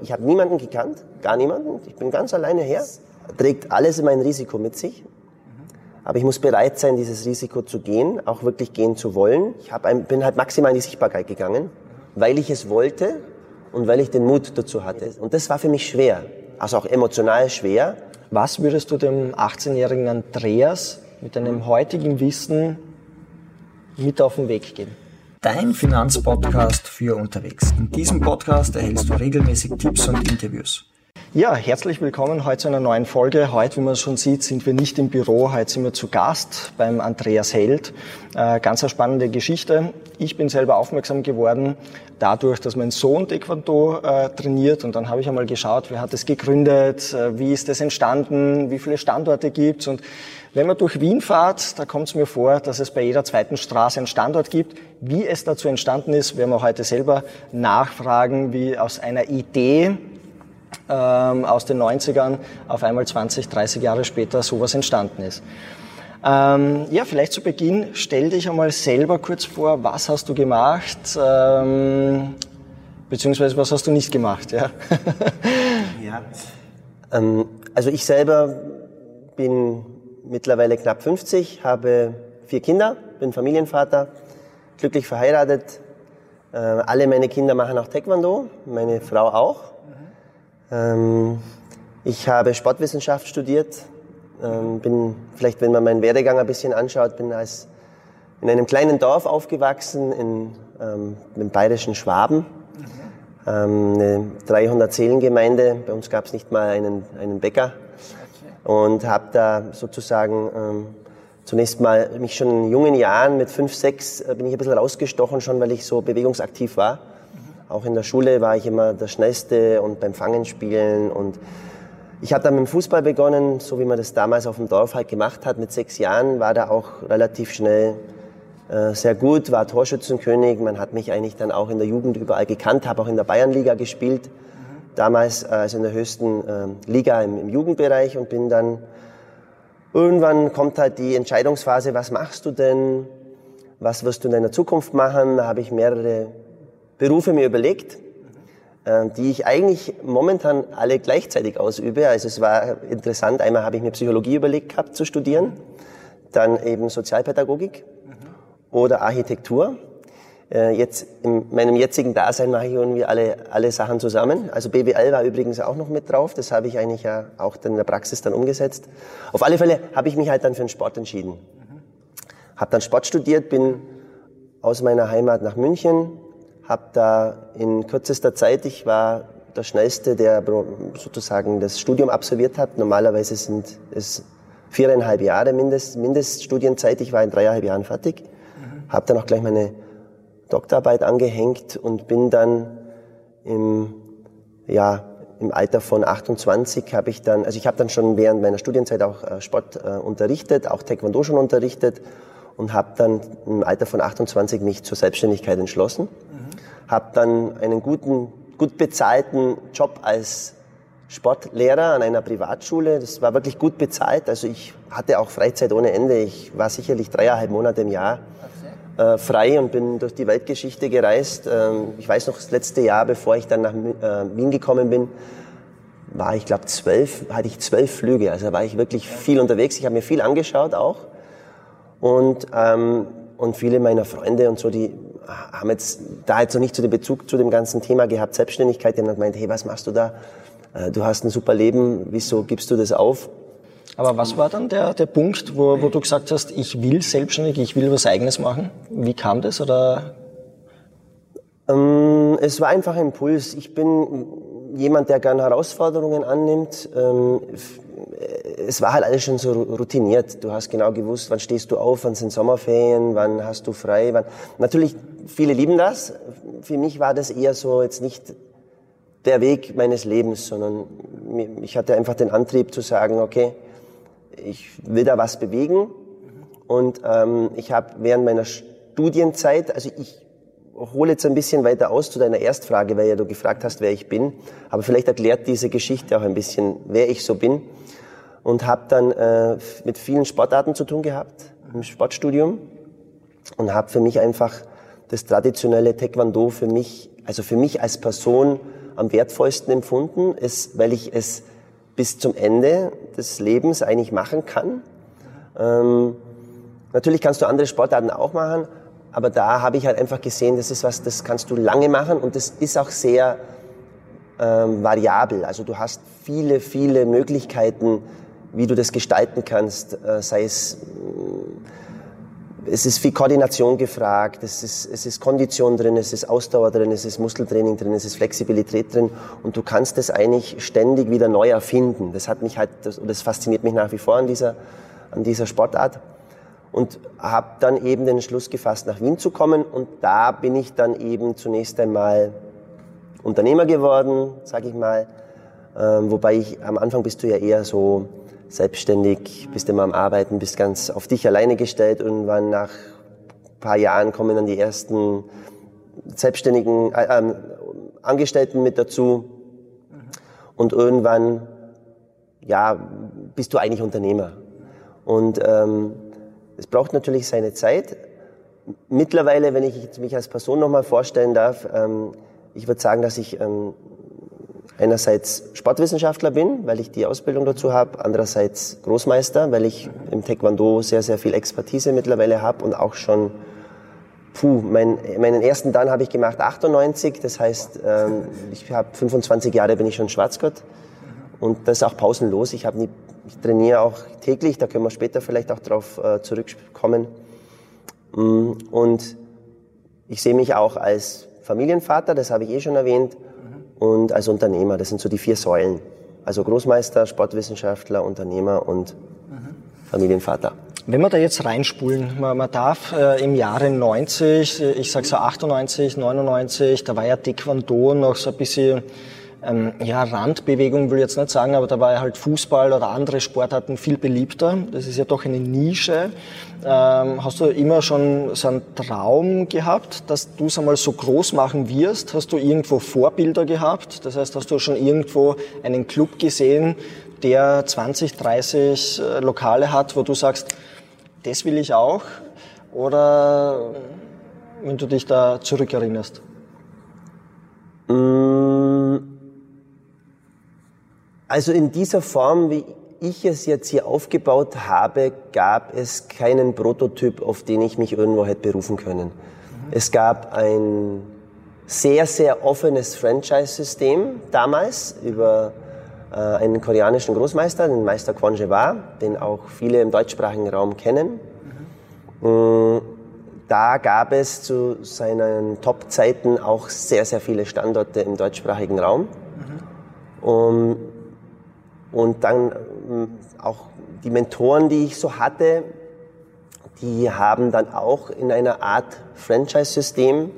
Ich habe niemanden gekannt, gar niemanden. Ich bin ganz alleine her. Trägt alles mein Risiko mit sich. Aber ich muss bereit sein, dieses Risiko zu gehen, auch wirklich gehen zu wollen. Ich ein, bin halt maximal in die Sichtbarkeit gegangen, weil ich es wollte und weil ich den Mut dazu hatte. Und das war für mich schwer, also auch emotional schwer. Was würdest du dem 18-jährigen Andreas mit deinem heutigen Wissen mit auf den Weg geben? Dein Finanzpodcast für unterwegs. In diesem Podcast erhältst du regelmäßig Tipps und Interviews. Ja, herzlich willkommen heute zu einer neuen Folge. Heute, wie man schon sieht, sind wir nicht im Büro. Heute sind wir zu Gast beim Andreas Held. Äh, ganz eine spannende Geschichte. Ich bin selber aufmerksam geworden dadurch, dass mein Sohn Taekwondo äh, trainiert. Und dann habe ich einmal geschaut, wer hat es gegründet, äh, wie ist es entstanden, wie viele Standorte gibt's und wenn man durch Wien fährt, da kommt es mir vor, dass es bei jeder zweiten Straße einen Standort gibt. Wie es dazu entstanden ist, werden wir heute selber nachfragen, wie aus einer Idee ähm, aus den 90ern auf einmal 20, 30 Jahre später sowas entstanden ist. Ähm, ja, vielleicht zu Beginn, stell dich einmal selber kurz vor, was hast du gemacht, ähm, beziehungsweise was hast du nicht gemacht, ja? ja. Ähm, also ich selber bin mittlerweile knapp 50, habe vier Kinder, bin Familienvater, glücklich verheiratet. Äh, alle meine Kinder machen auch Taekwondo, meine Frau auch. Ähm, ich habe Sportwissenschaft studiert, ähm, bin vielleicht, wenn man meinen Werdegang ein bisschen anschaut, bin als in einem kleinen Dorf aufgewachsen, in, ähm, im bayerischen Schwaben. Ähm, eine 300 Seelengemeinde. Bei uns gab es nicht mal einen, einen Bäcker und habe da sozusagen ähm, zunächst mal mich schon in jungen Jahren mit fünf, sechs äh, bin ich ein bisschen rausgestochen schon, weil ich so bewegungsaktiv war. Auch in der Schule war ich immer der Schnellste und beim Fangen spielen und ich habe dann mit dem Fußball begonnen, so wie man das damals auf dem Dorf halt gemacht hat. Mit sechs Jahren war da auch relativ schnell äh, sehr gut, war Torschützenkönig. Man hat mich eigentlich dann auch in der Jugend überall gekannt, habe auch in der Bayernliga gespielt damals also in der höchsten äh, Liga im, im, Jugendbereich und bin dann irgendwann kommt halt die Entscheidungsphase, was machst du denn, was wirst du in deiner Zukunft machen? Da habe ich mehrere Berufe mir überlegt, äh, die ich eigentlich momentan alle gleichzeitig ausübe. Also es war interessant, einmal habe ich mir Psychologie überlegt gehabt zu studieren, dann eben Sozialpädagogik oder Architektur. Äh, jetzt in meinem jetzigen Dasein mache ich irgendwie alle, alle Sachen zusammen. Also BWL war übrigens auch noch mit drauf. Das habe ich eigentlich ja auch in der Praxis dann umgesetzt. Auf alle Fälle habe ich mich halt dann für den Sport entschieden. Habe dann Sport studiert, bin aus meiner Heimat nach München, habe da in kürzester Zeit, ich war der Schnellste, der sozusagen das Studium absolviert hat. Normalerweise sind es viereinhalb Jahre Mindest, Mindeststudienzeit. Ich war in dreieinhalb Jahren fertig. Mhm. Habe dann auch gleich meine Doktorarbeit angehängt und bin dann im, ja, im Alter von 28 habe ich dann, also ich habe dann schon während meiner Studienzeit auch äh, Sport äh, unterrichtet, auch Taekwondo schon unterrichtet und habe dann im Alter von 28 mich zur Selbstständigkeit entschlossen. Mhm. Habe dann einen guten, gut bezahlten Job als Sportlehrer an einer Privatschule. Das war wirklich gut bezahlt. Also ich hatte auch Freizeit ohne Ende. Ich war sicherlich dreieinhalb Monate im Jahr äh, frei und bin durch die Weltgeschichte gereist. Ähm, ich weiß noch, das letzte Jahr, bevor ich dann nach äh, Wien gekommen bin, war ich glaube zwölf, hatte ich zwölf Flüge. Also war ich wirklich viel unterwegs. Ich habe mir viel angeschaut auch. Und, ähm, und viele meiner Freunde und so, die haben jetzt da jetzt noch nicht so den Bezug zu dem ganzen Thema gehabt, Selbstständigkeit. Die haben gemeint, hey, was machst du da? Äh, du hast ein super Leben, wieso gibst du das auf? Aber was war dann der, der Punkt, wo, wo du gesagt hast, ich will selbstständig, ich will was Eigenes machen? Wie kam das? Oder? Ähm, es war einfach ein Impuls. Ich bin jemand, der gerne Herausforderungen annimmt. Ähm, es war halt alles schon so routiniert. Du hast genau gewusst, wann stehst du auf, wann sind Sommerferien, wann hast du frei. Wann Natürlich, viele lieben das. Für mich war das eher so jetzt nicht der Weg meines Lebens, sondern ich hatte einfach den Antrieb zu sagen, okay, ich will da was bewegen. Und ähm, ich habe während meiner Studienzeit, also ich hole jetzt ein bisschen weiter aus zu deiner Erstfrage, weil ja du gefragt hast, wer ich bin. Aber vielleicht erklärt diese Geschichte auch ein bisschen, wer ich so bin. Und habe dann äh, mit vielen Sportarten zu tun gehabt im Sportstudium und habe für mich einfach das traditionelle Taekwondo für mich, also für mich als Person am wertvollsten empfunden, ist, weil ich es bis zum Ende des Lebens eigentlich machen kann. Ähm, natürlich kannst du andere Sportarten auch machen, aber da habe ich halt einfach gesehen, das ist was, das kannst du lange machen und das ist auch sehr ähm, variabel. Also du hast viele, viele Möglichkeiten, wie du das gestalten kannst, äh, sei es es ist viel Koordination gefragt, es ist, es ist Kondition drin, es ist Ausdauer drin, es ist Muskeltraining drin, es ist Flexibilität drin und du kannst es eigentlich ständig wieder neu erfinden. Das hat mich halt, das, das fasziniert mich nach wie vor an dieser, an dieser Sportart und habe dann eben den Schluss gefasst, nach Wien zu kommen und da bin ich dann eben zunächst einmal Unternehmer geworden, sage ich mal, ähm, wobei ich am Anfang bist du ja eher so selbstständig, bist immer am Arbeiten, bist ganz auf dich alleine gestellt. Irgendwann nach ein paar Jahren kommen dann die ersten selbstständigen äh, äh, Angestellten mit dazu. Und irgendwann, ja, bist du eigentlich Unternehmer. Und ähm, es braucht natürlich seine Zeit. Mittlerweile, wenn ich mich als Person nochmal vorstellen darf, ähm, ich würde sagen, dass ich ähm, einerseits Sportwissenschaftler bin, weil ich die Ausbildung dazu habe, andererseits Großmeister, weil ich im Taekwondo sehr, sehr viel Expertise mittlerweile habe und auch schon, puh, mein, meinen ersten Dan habe ich gemacht 98, das heißt, ähm, ich habe 25 Jahre bin ich schon Schwarzgott. Und das ist auch pausenlos. Ich, nie, ich trainiere auch täglich, da können wir später vielleicht auch drauf äh, zurückkommen. Mm, und ich sehe mich auch als Familienvater, das habe ich eh schon erwähnt, und als Unternehmer. Das sind so die vier Säulen. Also Großmeister, Sportwissenschaftler, Unternehmer und Familienvater. Wenn wir da jetzt reinspulen, man, man darf äh, im Jahre 90, ich sag so 98, 99, da war ja Taekwondo noch so ein bisschen ähm, ja, Randbewegung will ich jetzt nicht sagen, aber da war ja halt Fußball oder andere Sportarten viel beliebter. Das ist ja doch eine Nische. Ähm, hast du immer schon so einen Traum gehabt, dass du es einmal so groß machen wirst? Hast du irgendwo Vorbilder gehabt? Das heißt, hast du schon irgendwo einen Club gesehen, der 20, 30 äh, Lokale hat, wo du sagst, das will ich auch? Oder wenn du dich da zurückerinnerst? Mmh also in dieser Form, wie ich es jetzt hier aufgebaut habe, gab es keinen Prototyp, auf den ich mich irgendwo hätte berufen können. Mhm. Es gab ein sehr, sehr offenes Franchise-System damals über äh, einen koreanischen Großmeister, den Meister Kwon Je-wa, den auch viele im deutschsprachigen Raum kennen. Mhm. Da gab es zu seinen Top-Zeiten auch sehr, sehr viele Standorte im deutschsprachigen Raum. Mhm. Um, und dann ähm, auch die Mentoren, die ich so hatte, die haben dann auch in einer Art Franchise-System mhm.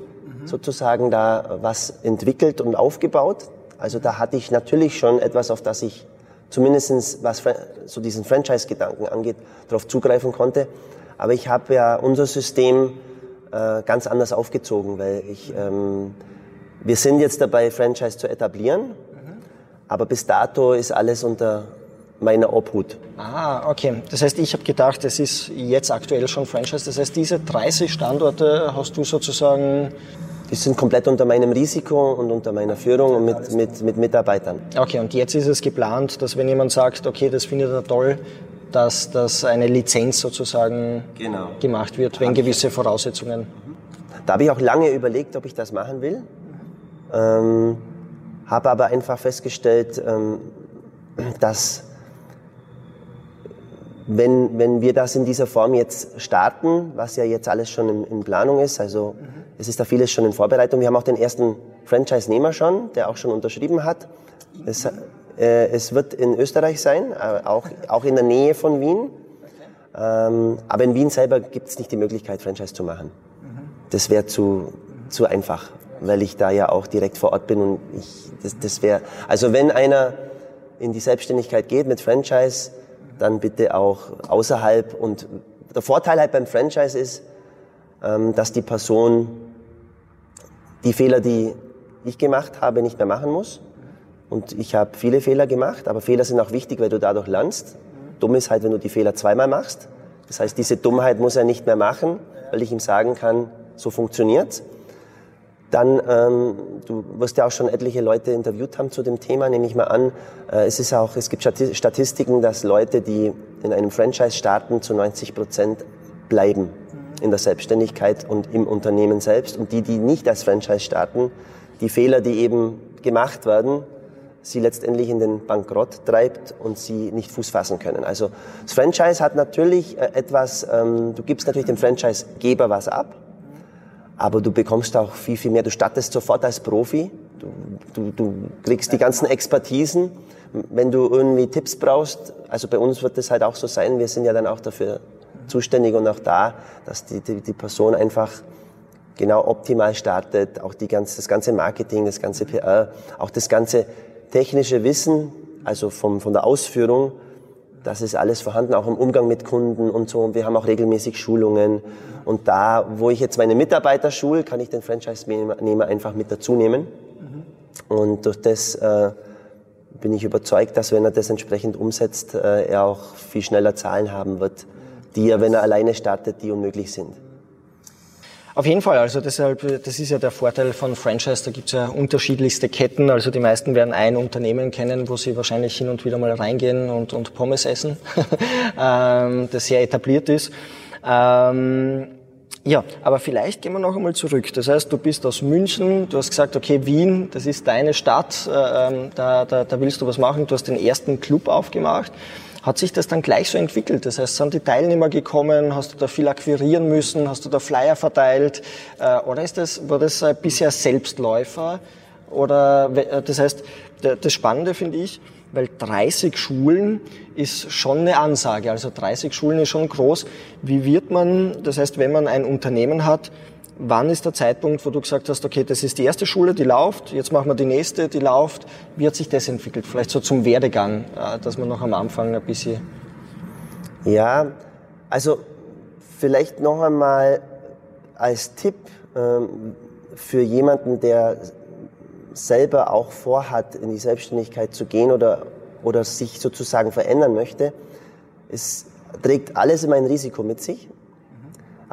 sozusagen da was entwickelt und aufgebaut. Also da hatte ich natürlich schon etwas, auf das ich zumindestens was so diesen Franchise-Gedanken angeht, darauf zugreifen konnte. Aber ich habe ja unser System äh, ganz anders aufgezogen, weil ich, ähm, wir sind jetzt dabei, Franchise zu etablieren. Aber bis dato ist alles unter meiner Obhut. Ah, okay. Das heißt, ich habe gedacht, es ist jetzt aktuell schon Franchise. Das heißt, diese 30 Standorte hast du sozusagen... Die sind komplett unter meinem Risiko und unter meiner Führung und mit, mit, mit Mitarbeitern. Okay, und jetzt ist es geplant, dass wenn jemand sagt, okay, das findet er toll, dass das eine Lizenz sozusagen genau. gemacht wird, wenn gewisse Voraussetzungen... Da habe ich auch lange überlegt, ob ich das machen will. Ähm, habe aber einfach festgestellt, ähm, dass wenn, wenn wir das in dieser Form jetzt starten, was ja jetzt alles schon in, in Planung ist, also mhm. es ist da vieles schon in Vorbereitung. Wir haben auch den ersten Franchise-Nehmer schon, der auch schon unterschrieben hat. Es, äh, es wird in Österreich sein, äh, auch, auch in der Nähe von Wien. Ähm, aber in Wien selber gibt es nicht die Möglichkeit, Franchise zu machen. Mhm. Das wäre zu, zu einfach weil ich da ja auch direkt vor Ort bin und ich, das, das wäre, also wenn einer in die Selbstständigkeit geht mit Franchise, dann bitte auch außerhalb und der Vorteil halt beim Franchise ist, ähm, dass die Person die Fehler, die ich gemacht habe, nicht mehr machen muss. Und ich habe viele Fehler gemacht, aber Fehler sind auch wichtig, weil du dadurch lernst. Dumm ist halt, wenn du die Fehler zweimal machst. Das heißt, diese Dummheit muss er nicht mehr machen, weil ich ihm sagen kann, so funktioniert's. Dann, ähm, du wirst ja auch schon etliche Leute interviewt haben zu dem Thema, nehme ich mal an. Äh, es ist auch, es gibt Statistiken, dass Leute, die in einem Franchise starten, zu 90 Prozent bleiben in der Selbstständigkeit und im Unternehmen selbst. Und die, die nicht als Franchise starten, die Fehler, die eben gemacht werden, sie letztendlich in den Bankrott treibt und sie nicht Fuß fassen können. Also das Franchise hat natürlich äh, etwas, ähm, du gibst natürlich dem Franchise-Geber was ab, aber du bekommst auch viel, viel mehr. Du startest sofort als Profi. Du, du, du kriegst die ganzen Expertisen. Wenn du irgendwie Tipps brauchst, also bei uns wird es halt auch so sein, wir sind ja dann auch dafür zuständig und auch da, dass die, die, die Person einfach genau optimal startet, auch die ganze, das ganze Marketing, das ganze PR, auch das ganze technische Wissen, also vom, von der Ausführung, das ist alles vorhanden, auch im Umgang mit Kunden und so. Und wir haben auch regelmäßig Schulungen. Und da, wo ich jetzt meine Mitarbeiter schule, kann ich den Franchise-Nehmer einfach mit dazu nehmen. Mhm. Und durch das äh, bin ich überzeugt, dass wenn er das entsprechend umsetzt, äh, er auch viel schneller Zahlen haben wird, die er, wenn er alleine startet, die unmöglich sind. Auf jeden Fall, also deshalb, das ist ja der Vorteil von Franchise, da gibt es ja unterschiedlichste Ketten, also die meisten werden ein Unternehmen kennen, wo sie wahrscheinlich hin und wieder mal reingehen und, und Pommes essen, ähm, das sehr etabliert ist. Ähm, ja, aber vielleicht gehen wir noch einmal zurück. Das heißt, du bist aus München, du hast gesagt, okay, Wien, das ist deine Stadt, äh, ähm, da, da, da willst du was machen, du hast den ersten Club aufgemacht. Hat sich das dann gleich so entwickelt? Das heißt, sind die Teilnehmer gekommen? Hast du da viel akquirieren müssen? Hast du da Flyer verteilt? Äh, oder ist das, war das bisher Selbstläufer? Oder, äh, das heißt, das Spannende finde ich, weil 30 Schulen ist schon eine Ansage. Also 30 Schulen ist schon groß. Wie wird man, das heißt, wenn man ein Unternehmen hat, wann ist der Zeitpunkt, wo du gesagt hast, okay, das ist die erste Schule, die läuft, jetzt machen wir die nächste, die läuft. Wie hat sich das entwickelt? Vielleicht so zum Werdegang, äh, dass man noch am Anfang ein bisschen... Ja, also vielleicht noch einmal als Tipp ähm, für jemanden, der selber auch vorhat, in die Selbstständigkeit zu gehen oder, oder sich sozusagen verändern möchte, es trägt alles immer ein Risiko mit sich.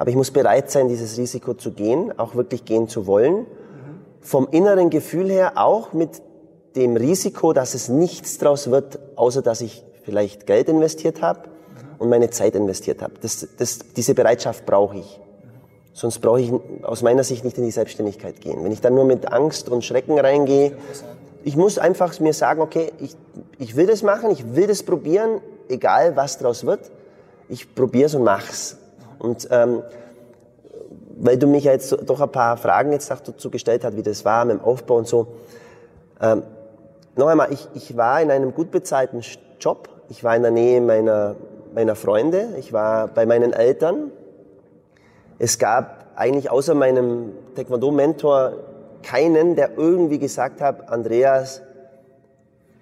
Aber ich muss bereit sein, dieses Risiko zu gehen, auch wirklich gehen zu wollen. Vom inneren Gefühl her auch mit dem Risiko, dass es nichts draus wird, außer dass ich vielleicht Geld investiert habe und meine Zeit investiert habe. Das, das, diese Bereitschaft brauche ich. Sonst brauche ich aus meiner Sicht nicht in die Selbstständigkeit gehen. Wenn ich dann nur mit Angst und Schrecken reingehe, ich muss einfach mir sagen, okay, ich, ich will das machen, ich will das probieren, egal was draus wird. Ich probiere es und mach's. Und ähm, weil du mich ja jetzt doch ein paar Fragen jetzt dazu gestellt hast, wie das war mit dem Aufbau und so. Ähm, noch einmal, ich, ich war in einem gut bezahlten Job. Ich war in der Nähe meiner, meiner Freunde. Ich war bei meinen Eltern. Es gab eigentlich außer meinem Taekwondo-Mentor keinen, der irgendwie gesagt hat, Andreas,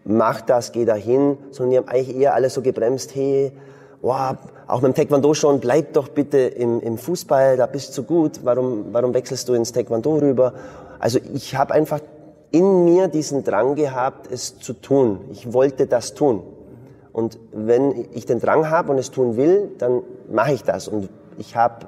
mach das, geh dahin, sondern die haben eigentlich eher alle so gebremst, hey, wow, auch mit dem Taekwondo schon, bleib doch bitte im, im Fußball, da bist du gut, warum, warum wechselst du ins Taekwondo rüber? Also ich habe einfach in mir diesen Drang gehabt, es zu tun. Ich wollte das tun. Und wenn ich den Drang habe und es tun will, dann mache ich das. Und ich habe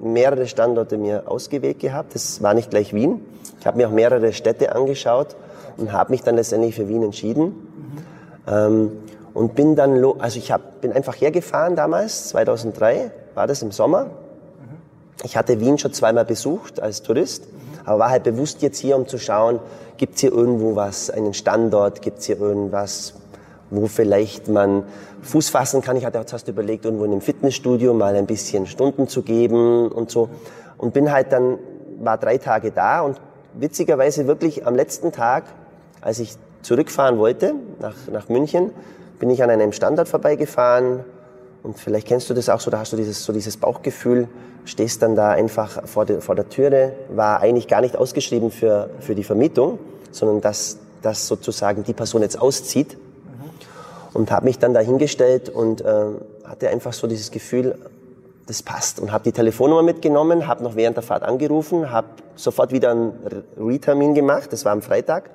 mehrere Standorte mir ausgewählt gehabt. Das war nicht gleich Wien. Ich habe mir auch mehrere Städte angeschaut und habe mich dann letztendlich für Wien entschieden. Mhm. Ähm, und bin dann, also ich hab, bin einfach hergefahren damals, 2003 war das im Sommer. Ich hatte Wien schon zweimal besucht als Tourist, aber war halt bewusst jetzt hier, um zu schauen, gibt's hier irgendwo was, einen Standort, gibt's hier irgendwas, wo vielleicht man Fuß fassen kann. Ich hatte auch zuerst überlegt, irgendwo in einem Fitnessstudio mal ein bisschen Stunden zu geben und so. Und bin halt dann, war drei Tage da und witzigerweise wirklich am letzten Tag, als ich zurückfahren wollte nach, nach München, bin ich an einem Standort vorbeigefahren und vielleicht kennst du das auch so, da hast du dieses, so dieses Bauchgefühl, stehst dann da einfach vor, der, vor der Türe, war eigentlich gar nicht ausgeschrieben für, für die Vermietung, sondern dass, dass sozusagen die Person jetzt auszieht. Und habe mich dann da hingestellt und äh, hatte einfach so dieses Gefühl, das passt und habe die Telefonnummer mitgenommen, habe noch während der Fahrt angerufen, habe sofort wieder einen Retermin gemacht, das war am Freitag,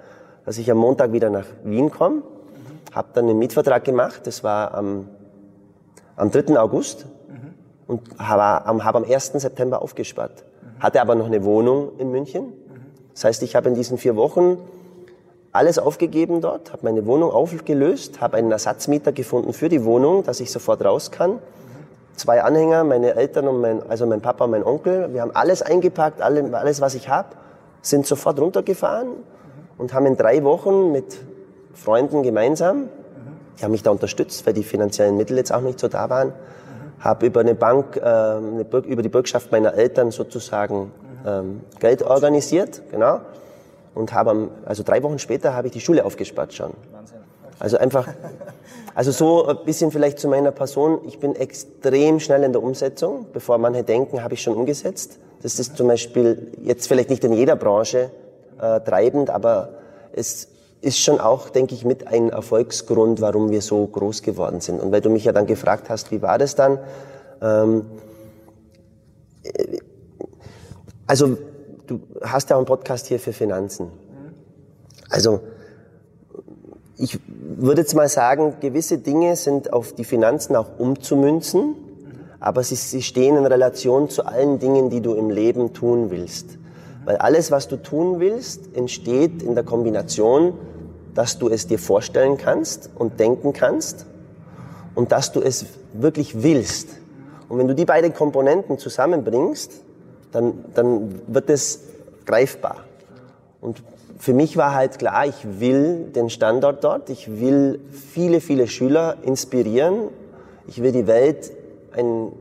dass ich am Montag wieder nach Wien komme habe dann einen Mietvertrag gemacht, das war am, am 3. August mhm. und habe, hab am 1. September aufgespart. Mhm. Hatte aber noch eine Wohnung in München. Mhm. Das heißt, ich habe in diesen vier Wochen alles aufgegeben dort, habe meine Wohnung aufgelöst, habe einen Ersatzmieter gefunden für die Wohnung, dass ich sofort raus kann. Zwei Anhänger, meine Eltern und mein, also mein Papa und mein Onkel. Wir haben alles eingepackt, alles, was ich habe, sind sofort runtergefahren und haben in drei Wochen mit Freunden gemeinsam, die haben mich da unterstützt, weil die finanziellen Mittel jetzt auch nicht so da waren, habe über eine Bank, äh, eine, über die Bürgschaft meiner Eltern sozusagen ähm, Geld organisiert, genau und habe, also drei Wochen später habe ich die Schule aufgespart schon. Wahnsinn. Also einfach, also so ein bisschen vielleicht zu meiner Person. Ich bin extrem schnell in der Umsetzung. Bevor manche denken, habe ich schon umgesetzt. Das ist zum Beispiel jetzt vielleicht nicht in jeder Branche äh, treibend, aber es ist schon auch, denke ich, mit ein Erfolgsgrund, warum wir so groß geworden sind. Und weil du mich ja dann gefragt hast, wie war das dann? Ähm, äh, also du hast ja auch einen Podcast hier für Finanzen. Also ich würde jetzt mal sagen, gewisse Dinge sind auf die Finanzen auch umzumünzen, aber sie, sie stehen in Relation zu allen Dingen, die du im Leben tun willst. Weil alles, was du tun willst, entsteht in der Kombination, dass du es dir vorstellen kannst und denken kannst und dass du es wirklich willst. Und wenn du die beiden Komponenten zusammenbringst, dann, dann wird es greifbar. Und für mich war halt klar, ich will den Standort dort, ich will viele, viele Schüler inspirieren, ich will die Welt ein,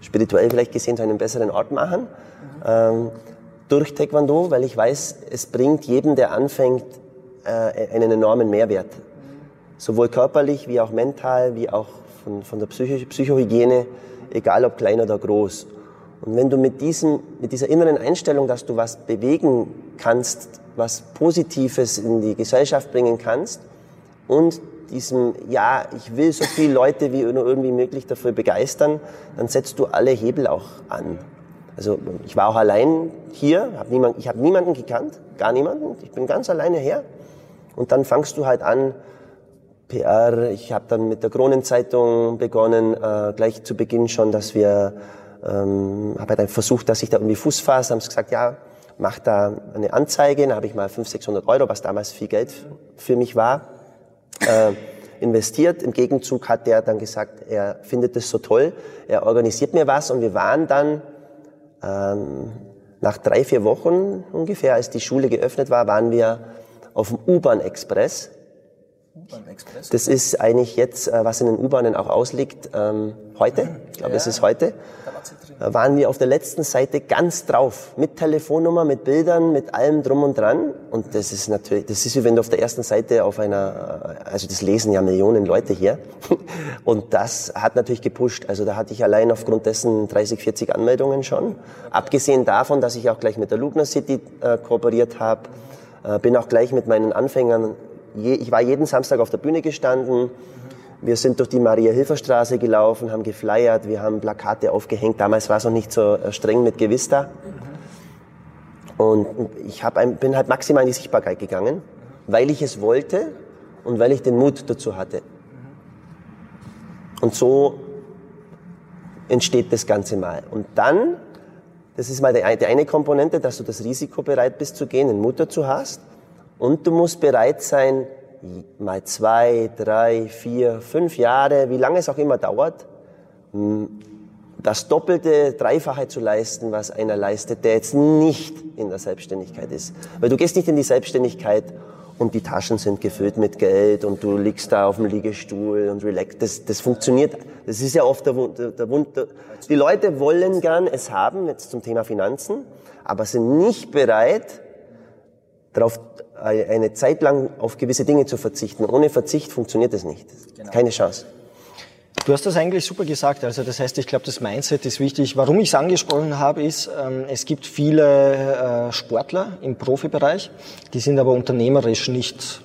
spirituell vielleicht gesehen zu einem besseren Ort machen, ähm, durch Taekwondo, weil ich weiß, es bringt jedem, der anfängt, äh, einen enormen Mehrwert. Sowohl körperlich wie auch mental, wie auch von, von der Psycho Psychohygiene, egal ob klein oder groß. Und wenn du mit, diesem, mit dieser inneren Einstellung, dass du was bewegen kannst, was Positives in die Gesellschaft bringen kannst und diesem, ja, ich will so viele Leute wie nur irgendwie möglich dafür begeistern, dann setzt du alle Hebel auch an. Also ich war auch allein hier, hab niemand, ich habe niemanden gekannt, gar niemanden, ich bin ganz alleine her. Und dann fangst du halt an, PR, ich habe dann mit der Kronenzeitung begonnen, äh, gleich zu Beginn schon, dass wir ähm, habe dann versucht, dass ich da irgendwie Fuß fasse, haben sie gesagt, ja, mach da eine Anzeige, dann habe ich mal 500, 600 Euro, was damals viel Geld für mich war, äh, investiert. Im Gegenzug hat der dann gesagt, er findet es so toll, er organisiert mir was und wir waren dann ähm, nach drei, vier Wochen ungefähr, als die Schule geöffnet war, waren wir auf dem U-Bahn-Express. Das ist eigentlich jetzt, äh, was in den U-Bahnen auch ausliegt, ähm, heute. Ich glaube, ja. es ist heute. Da waren wir auf der letzten Seite ganz drauf. Mit Telefonnummer, mit Bildern, mit allem drum und dran. Und das ist natürlich, das ist wie wenn du auf der ersten Seite auf einer, also das lesen ja Millionen Leute hier. Und das hat natürlich gepusht. Also da hatte ich allein aufgrund dessen 30, 40 Anmeldungen schon. Abgesehen davon, dass ich auch gleich mit der Lugner City äh, kooperiert habe, äh, bin auch gleich mit meinen Anfängern, je, ich war jeden Samstag auf der Bühne gestanden, wir sind durch die Maria-Hilfer-Straße gelaufen, haben geflyert, wir haben Plakate aufgehängt. Damals war es noch nicht so äh, streng mit Gewista. Und ich ein, bin halt maximal in die Sichtbarkeit gegangen, weil ich es wollte und weil ich den Mut dazu hatte. Und so entsteht das Ganze mal. Und dann, das ist mal die eine Komponente, dass du das Risiko bereit bist zu gehen, den Mut dazu hast. Und du musst bereit sein, mal zwei, drei, vier, fünf Jahre, wie lange es auch immer dauert, das Doppelte, Dreifache zu leisten, was einer leistet, der jetzt nicht in der Selbstständigkeit ist. Weil du gehst nicht in die Selbstständigkeit und die Taschen sind gefüllt mit Geld und du liegst da auf dem Liegestuhl und relax. Das, das funktioniert. Das ist ja oft der Wund. Der Wund die Leute wollen gern es haben, jetzt zum Thema Finanzen, aber sind nicht bereit, darauf eine Zeit lang auf gewisse Dinge zu verzichten. Ohne Verzicht funktioniert es nicht. Genau. Keine Chance. Du hast das eigentlich super gesagt. Also das heißt, ich glaube, das Mindset ist wichtig. Warum ich es angesprochen habe, ist, ähm, es gibt viele äh, Sportler im Profibereich, die sind aber unternehmerisch nicht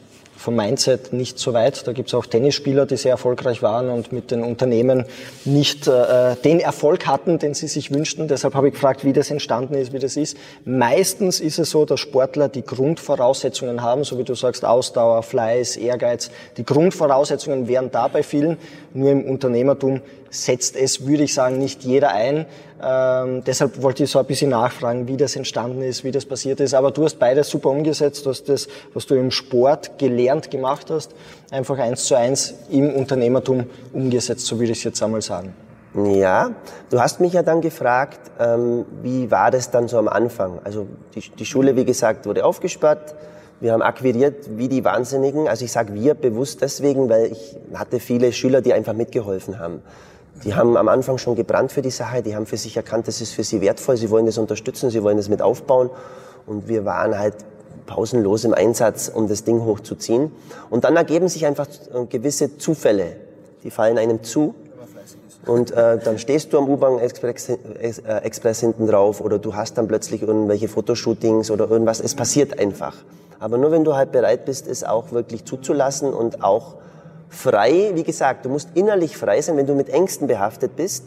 vom Mindset nicht so weit. Da gibt es auch Tennisspieler, die sehr erfolgreich waren und mit den Unternehmen nicht äh, den Erfolg hatten, den sie sich wünschten. Deshalb habe ich gefragt, wie das entstanden ist, wie das ist. Meistens ist es so, dass Sportler die Grundvoraussetzungen haben, so wie du sagst, Ausdauer, Fleiß, Ehrgeiz. Die Grundvoraussetzungen wären da bei vielen. Nur im Unternehmertum setzt es, würde ich sagen, nicht jeder ein. Ähm, deshalb wollte ich so ein bisschen nachfragen, wie das entstanden ist, wie das passiert ist. Aber du hast beides super umgesetzt. Du hast das, was du im Sport gelernt gemacht hast, einfach eins zu eins im Unternehmertum umgesetzt, so würde ich es jetzt einmal sagen. Ja, du hast mich ja dann gefragt, ähm, wie war das dann so am Anfang? Also die, die Schule, wie gesagt, wurde aufgesperrt. Wir haben akquiriert wie die Wahnsinnigen. Also ich sage wir bewusst deswegen, weil ich hatte viele Schüler, die einfach mitgeholfen haben. Die haben am Anfang schon gebrannt für die Sache, die haben für sich erkannt, das ist für sie wertvoll, sie wollen das unterstützen, sie wollen das mit aufbauen. Und wir waren halt pausenlos im Einsatz, um das Ding hochzuziehen. Und dann ergeben sich einfach gewisse Zufälle, die fallen einem zu. Und äh, dann stehst du am U-Bahn Express, äh, Express hinten drauf oder du hast dann plötzlich irgendwelche Fotoshootings oder irgendwas. Es passiert einfach. Aber nur wenn du halt bereit bist, es auch wirklich zuzulassen und auch frei, wie gesagt, du musst innerlich frei sein, wenn du mit Ängsten behaftet bist,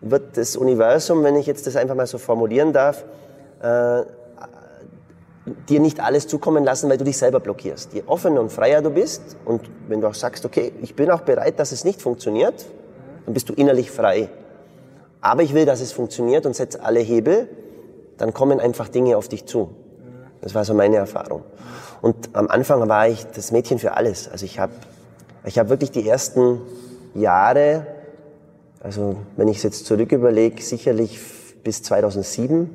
wird das Universum, wenn ich jetzt das einfach mal so formulieren darf, äh, dir nicht alles zukommen lassen, weil du dich selber blockierst. Je offener und freier du bist und wenn du auch sagst, okay, ich bin auch bereit, dass es nicht funktioniert, dann bist du innerlich frei. Aber ich will, dass es funktioniert und setze alle Hebel, dann kommen einfach Dinge auf dich zu. Das war so meine Erfahrung. Und am Anfang war ich das Mädchen für alles. Also ich habe ich hab wirklich die ersten Jahre, also wenn ich es jetzt zurück überlege, sicherlich bis 2007,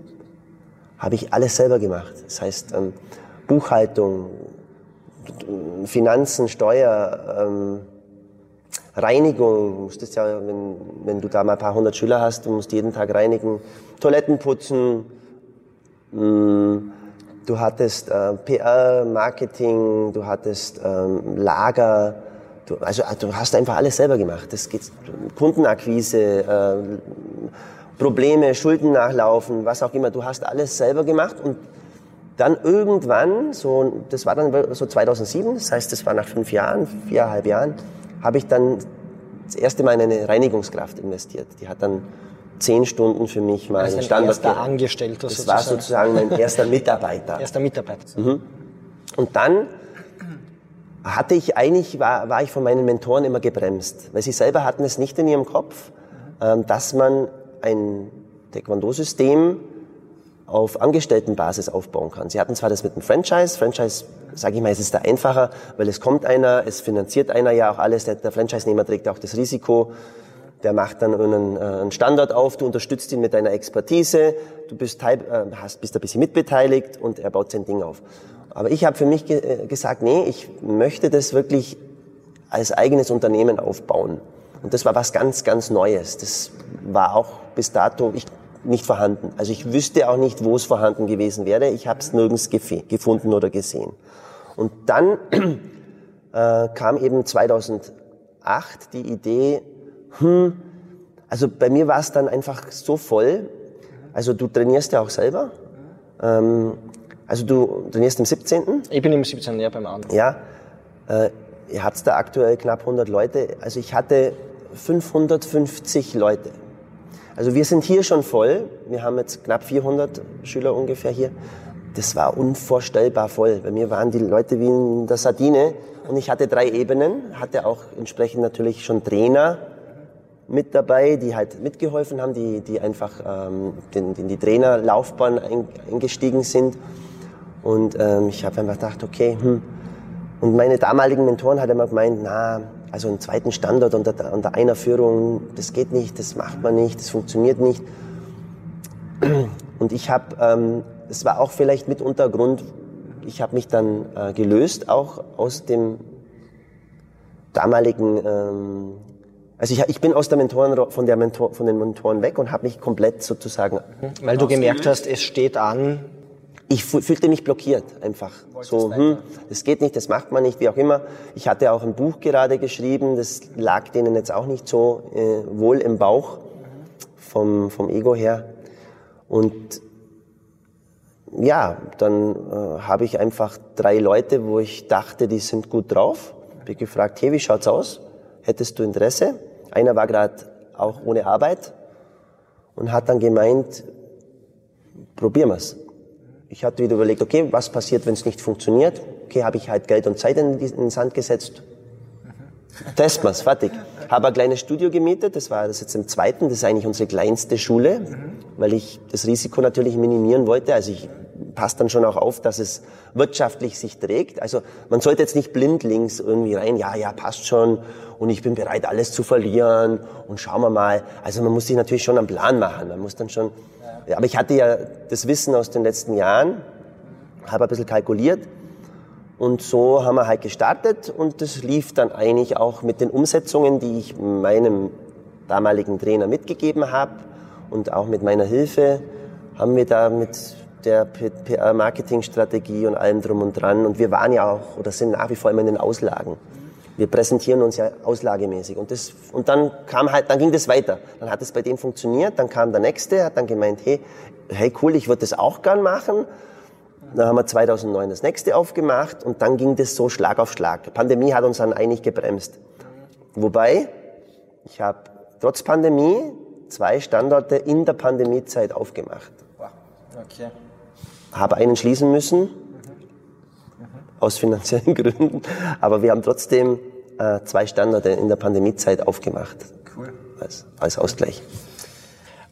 habe ich alles selber gemacht. Das heißt ähm, Buchhaltung, Finanzen, Steuer, ähm, Reinigung, du musstest ja, wenn, wenn du da mal ein paar hundert Schüler hast, du musst jeden Tag reinigen, Toiletten putzen, mh, mm, du hattest äh, PR, Marketing, du hattest ähm, Lager, du, also äh, du hast einfach alles selber gemacht. Das geht Kundenakquise, äh, Probleme, Schulden nachlaufen, was auch immer. Du hast alles selber gemacht und dann irgendwann, so, das war dann so 2007, das heißt, das war nach fünf Jahren, viereinhalb Jahren, habe ich dann das erste Mal in eine Reinigungskraft investiert. Die hat dann zehn Stunden für mich mal also Standard erster Angestellter Das sozusagen. war sozusagen mein erster Mitarbeiter. Erster Mitarbeiter. Mhm. Und dann hatte ich eigentlich, war, war ich von meinen Mentoren immer gebremst, weil sie selber hatten es nicht in ihrem Kopf, ähm, dass man ein Taekwondo-System auf Angestelltenbasis aufbauen kann. Sie hatten zwar das mit dem Franchise, Franchise, sage ich mal, es ist da einfacher, weil es kommt einer, es finanziert einer ja auch alles, der, der Franchise-Nehmer trägt auch das Risiko, der macht dann einen, äh, einen Standard auf, du unterstützt ihn mit deiner Expertise, du bist, teil, äh, hast, bist ein bisschen mitbeteiligt und er baut sein Ding auf. Aber ich habe für mich ge äh, gesagt, nee, ich möchte das wirklich als eigenes Unternehmen aufbauen. Und das war was ganz, ganz Neues. Das war auch bis dato, ich nicht vorhanden. Also ich wüsste auch nicht, wo es vorhanden gewesen wäre. Ich habe es nirgends gefunden oder gesehen. Und dann äh, kam eben 2008 die Idee, hm, also bei mir war es dann einfach so voll. Also du trainierst ja auch selber. Ähm, also du trainierst im 17. Ich bin im 17. Jahr beim anderen. Ja. Äh, ihr habt da aktuell knapp 100 Leute. Also ich hatte 550 Leute. Also wir sind hier schon voll. Wir haben jetzt knapp 400 Schüler ungefähr hier. Das war unvorstellbar voll. Bei mir waren die Leute wie in der Sardine. Und ich hatte drei Ebenen, hatte auch entsprechend natürlich schon Trainer mit dabei, die halt mitgeholfen haben, die, die einfach ähm, in, in die Trainerlaufbahn eingestiegen sind. Und ähm, ich habe einfach gedacht, okay, hm. Und meine damaligen Mentoren hatten immer gemeint, na, also einen zweiten Standort unter, unter einer Führung, das geht nicht, das macht man nicht, das funktioniert nicht. Und ich habe, ähm, es war auch vielleicht mit Untergrund, ich habe mich dann äh, gelöst, auch aus dem damaligen, ähm, also ich, ich bin aus der Mentoren, von, der Mentor, von den Mentoren weg und habe mich komplett sozusagen. Weil du gemerkt hast, es steht an, ich fühlte mich blockiert einfach. so, hm, das geht nicht, das macht man nicht, wie auch immer. Ich hatte auch ein Buch gerade geschrieben, das lag denen jetzt auch nicht so äh, wohl im Bauch vom, vom Ego her. Und ja, dann äh, habe ich einfach drei Leute, wo ich dachte, die sind gut drauf. Habe ich gefragt, hey, wie schaut's aus? Hättest du Interesse? Einer war gerade auch ohne Arbeit und hat dann gemeint, probieren wir's ich hatte wieder überlegt, okay, was passiert, wenn es nicht funktioniert? Okay, habe ich halt Geld und Zeit in, den Sand gesetzt. testen wir's, fertig. Habe ein kleines Studio gemietet, das war das jetzt im zweiten, das ist eigentlich unsere kleinste Schule, weil ich das Risiko natürlich minimieren wollte. Also ich passe dann schon auch auf, dass es wirtschaftlich sich trägt. Also man sollte jetzt nicht blindlings irgendwie rein, ja, ja, passt schon und ich bin bereit, alles zu verlieren und schauen wir mal. Also man muss sich natürlich schon einen Plan machen. Man muss dann schon. Aber ich hatte ja das Wissen aus den letzten Jahren, habe ein bisschen kalkuliert und so haben wir halt gestartet und das lief dann eigentlich auch mit den Umsetzungen, die ich meinem damaligen Trainer mitgegeben habe und auch mit meiner Hilfe haben wir da mit der PR-Marketing-Strategie und allem drum und dran und wir waren ja auch oder sind nach wie vor immer in den Auslagen. Wir präsentieren uns ja auslagemäßig und das und dann kam halt, dann ging das weiter. Dann hat es bei dem funktioniert, dann kam der nächste, hat dann gemeint, hey, hey cool, ich würde das auch gern machen dann haben wir 2009 das nächste aufgemacht und dann ging das so Schlag auf Schlag. Die Pandemie hat uns dann eigentlich gebremst. Wobei, ich habe trotz Pandemie zwei Standorte in der Pandemiezeit aufgemacht. Okay. Habe einen schließen müssen. Aus finanziellen Gründen, aber wir haben trotzdem äh, zwei Standorte in der Pandemiezeit aufgemacht. Cool. Als, als Ausgleich.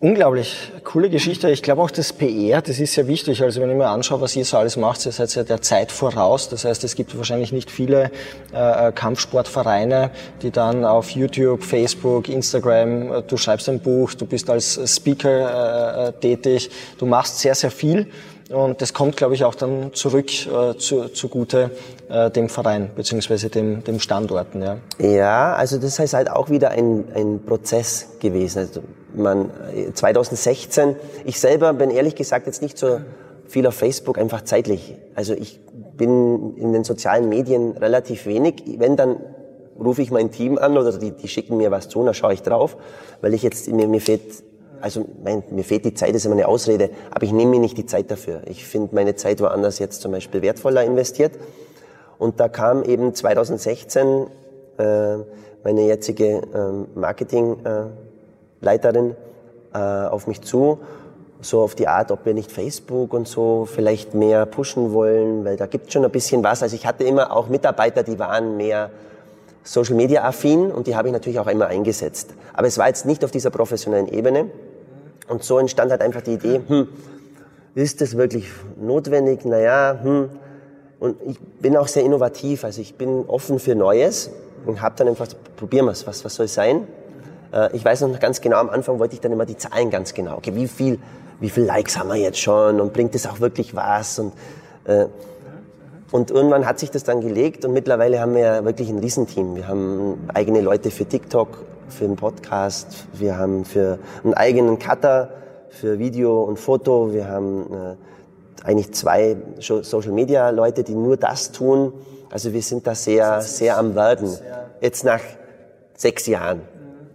Unglaublich coole Geschichte. Ich glaube auch das PR, das ist sehr wichtig. Also wenn ich mir anschaue, was ihr so alles macht, ihr seid ja der Zeit voraus. Das heißt, es gibt wahrscheinlich nicht viele äh, Kampfsportvereine, die dann auf YouTube, Facebook, Instagram, äh, du schreibst ein Buch, du bist als Speaker äh, tätig, du machst sehr, sehr viel. Und das kommt, glaube ich, auch dann zurück äh, zu, zugute äh, dem Verein beziehungsweise dem, dem Standorten. Ja. ja, also das heißt halt auch wieder ein, ein Prozess gewesen. Also man 2016, ich selber bin ehrlich gesagt jetzt nicht so viel auf Facebook, einfach zeitlich. Also ich bin in den sozialen Medien relativ wenig. Wenn, dann rufe ich mein Team an oder die, die schicken mir was zu, dann schaue ich drauf, weil ich jetzt, mir, mir fehlt, also mein, mir fehlt die Zeit, ist immer eine Ausrede, aber ich nehme mir nicht die Zeit dafür. Ich finde meine Zeit woanders jetzt zum Beispiel wertvoller investiert. Und da kam eben 2016 äh, meine jetzige äh, Marketing- äh, Leiterin äh, auf mich zu, so auf die Art, ob wir nicht Facebook und so vielleicht mehr pushen wollen, weil da gibt schon ein bisschen was. Also ich hatte immer auch Mitarbeiter, die waren mehr Social Media affin und die habe ich natürlich auch immer eingesetzt. Aber es war jetzt nicht auf dieser professionellen Ebene. Und so entstand halt einfach die Idee, hm, ist das wirklich notwendig? Naja, hm. Und ich bin auch sehr innovativ, also ich bin offen für Neues und habe dann einfach, probieren wir es, was, was soll es sein? Äh, ich weiß noch ganz genau, am Anfang wollte ich dann immer die Zahlen ganz genau. Okay, wie viel, wie viel Likes haben wir jetzt schon und bringt das auch wirklich was? Und, äh, und irgendwann hat sich das dann gelegt und mittlerweile haben wir ja wirklich ein Riesenteam. Wir haben eigene Leute für TikTok, für einen Podcast, wir haben für einen eigenen Cutter, für Video und Foto, wir haben äh, eigentlich zwei Social Media Leute, die nur das tun. Also wir sind da sehr, sehr am Werden. Jetzt nach sechs Jahren.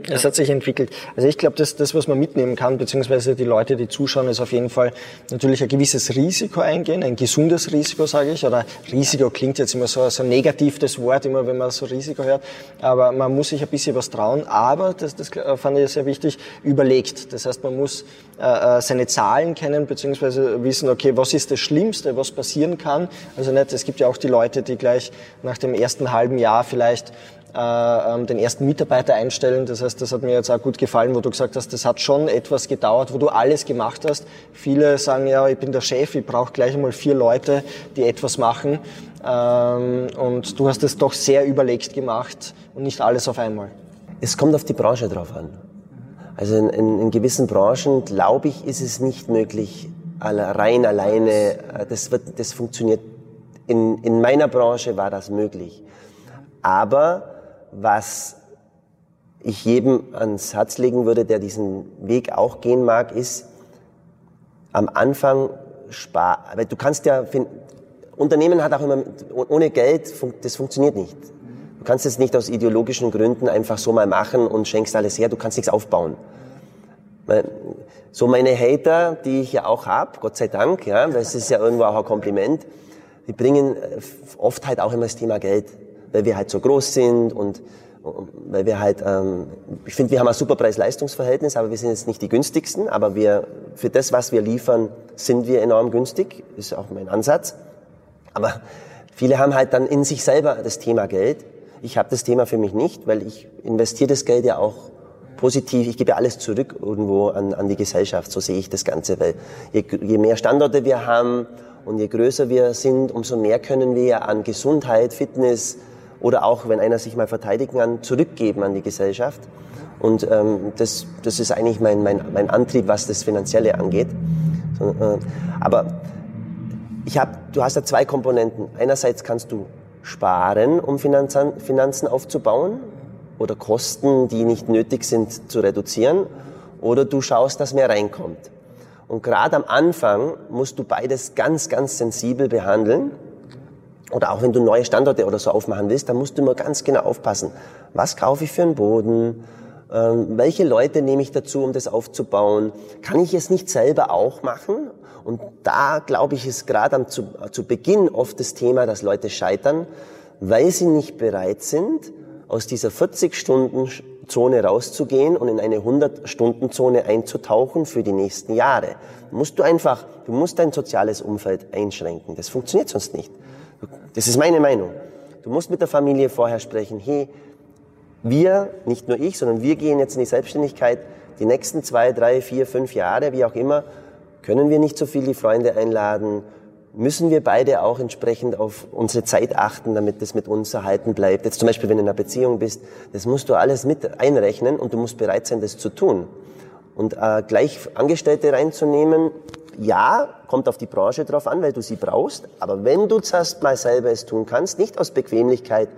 Es hat sich entwickelt. Also ich glaube, das, das, was man mitnehmen kann, beziehungsweise die Leute, die zuschauen, ist auf jeden Fall natürlich ein gewisses Risiko eingehen, ein gesundes Risiko, sage ich. Oder Risiko klingt jetzt immer so, so ein negatives Wort, immer wenn man so Risiko hört. Aber man muss sich ein bisschen was trauen. Aber, das, das fand ich sehr wichtig, überlegt. Das heißt, man muss äh, äh, seine Zahlen kennen, beziehungsweise wissen, okay, was ist das Schlimmste, was passieren kann. Also nicht, es gibt ja auch die Leute, die gleich nach dem ersten halben Jahr vielleicht äh, ähm, den ersten Mitarbeiter einstellen. Das heißt, das hat mir jetzt auch gut gefallen, wo du gesagt hast, das hat schon etwas gedauert, wo du alles gemacht hast. Viele sagen ja, ich bin der Chef, ich brauche gleich einmal vier Leute, die etwas machen. Ähm, und du hast es doch sehr überlegt gemacht und nicht alles auf einmal. Es kommt auf die Branche drauf an. Also in, in, in gewissen Branchen, glaube ich, ist es nicht möglich, rein alleine, äh, das, wird, das funktioniert. In, in meiner Branche war das möglich. Aber was ich jedem ans Herz legen würde, der diesen Weg auch gehen mag, ist am Anfang sparen. Aber du kannst ja, Unternehmen hat auch immer, ohne Geld, das funktioniert nicht. Du kannst es nicht aus ideologischen Gründen einfach so mal machen und schenkst alles her, du kannst nichts aufbauen. So meine Hater, die ich ja auch habe, Gott sei Dank, ja, weil es ist ja irgendwo auch ein Kompliment, die bringen oft halt auch immer das Thema Geld weil wir halt so groß sind und weil wir halt, ähm, ich finde, wir haben ein super Preis-Leistungs-Verhältnis, aber wir sind jetzt nicht die günstigsten, aber wir, für das, was wir liefern, sind wir enorm günstig, ist auch mein Ansatz. Aber viele haben halt dann in sich selber das Thema Geld. Ich habe das Thema für mich nicht, weil ich investiere das Geld ja auch positiv, ich gebe alles zurück irgendwo an, an die Gesellschaft, so sehe ich das Ganze, weil je, je mehr Standorte wir haben und je größer wir sind, umso mehr können wir an Gesundheit, Fitness oder auch, wenn einer sich mal verteidigen kann, zurückgeben an die Gesellschaft. Und ähm, das, das ist eigentlich mein, mein, mein Antrieb, was das Finanzielle angeht. So, äh, aber ich hab, du hast da zwei Komponenten. Einerseits kannst du sparen, um Finanzen, Finanzen aufzubauen oder Kosten, die nicht nötig sind, zu reduzieren. Oder du schaust, dass mehr reinkommt. Und gerade am Anfang musst du beides ganz, ganz sensibel behandeln. Oder auch wenn du neue Standorte oder so aufmachen willst, dann musst du immer ganz genau aufpassen. Was kaufe ich für einen Boden? Ähm, welche Leute nehme ich dazu, um das aufzubauen? Kann ich es nicht selber auch machen? Und da, glaube ich, ist gerade zu, zu Beginn oft das Thema, dass Leute scheitern, weil sie nicht bereit sind, aus dieser 40-Stunden-Zone rauszugehen und in eine 100-Stunden-Zone einzutauchen für die nächsten Jahre. Musst du einfach, du musst dein soziales Umfeld einschränken. Das funktioniert sonst nicht. Das ist meine Meinung. Du musst mit der Familie vorher sprechen, hey, wir, nicht nur ich, sondern wir gehen jetzt in die Selbstständigkeit, die nächsten zwei, drei, vier, fünf Jahre, wie auch immer, können wir nicht so viel die Freunde einladen, müssen wir beide auch entsprechend auf unsere Zeit achten, damit das mit uns erhalten bleibt. Jetzt zum Beispiel, wenn du in einer Beziehung bist, das musst du alles mit einrechnen und du musst bereit sein, das zu tun. Und äh, gleich Angestellte reinzunehmen, ja, kommt auf die Branche drauf an, weil du sie brauchst. Aber wenn du zuerst mal selber es tun kannst, nicht aus Bequemlichkeit,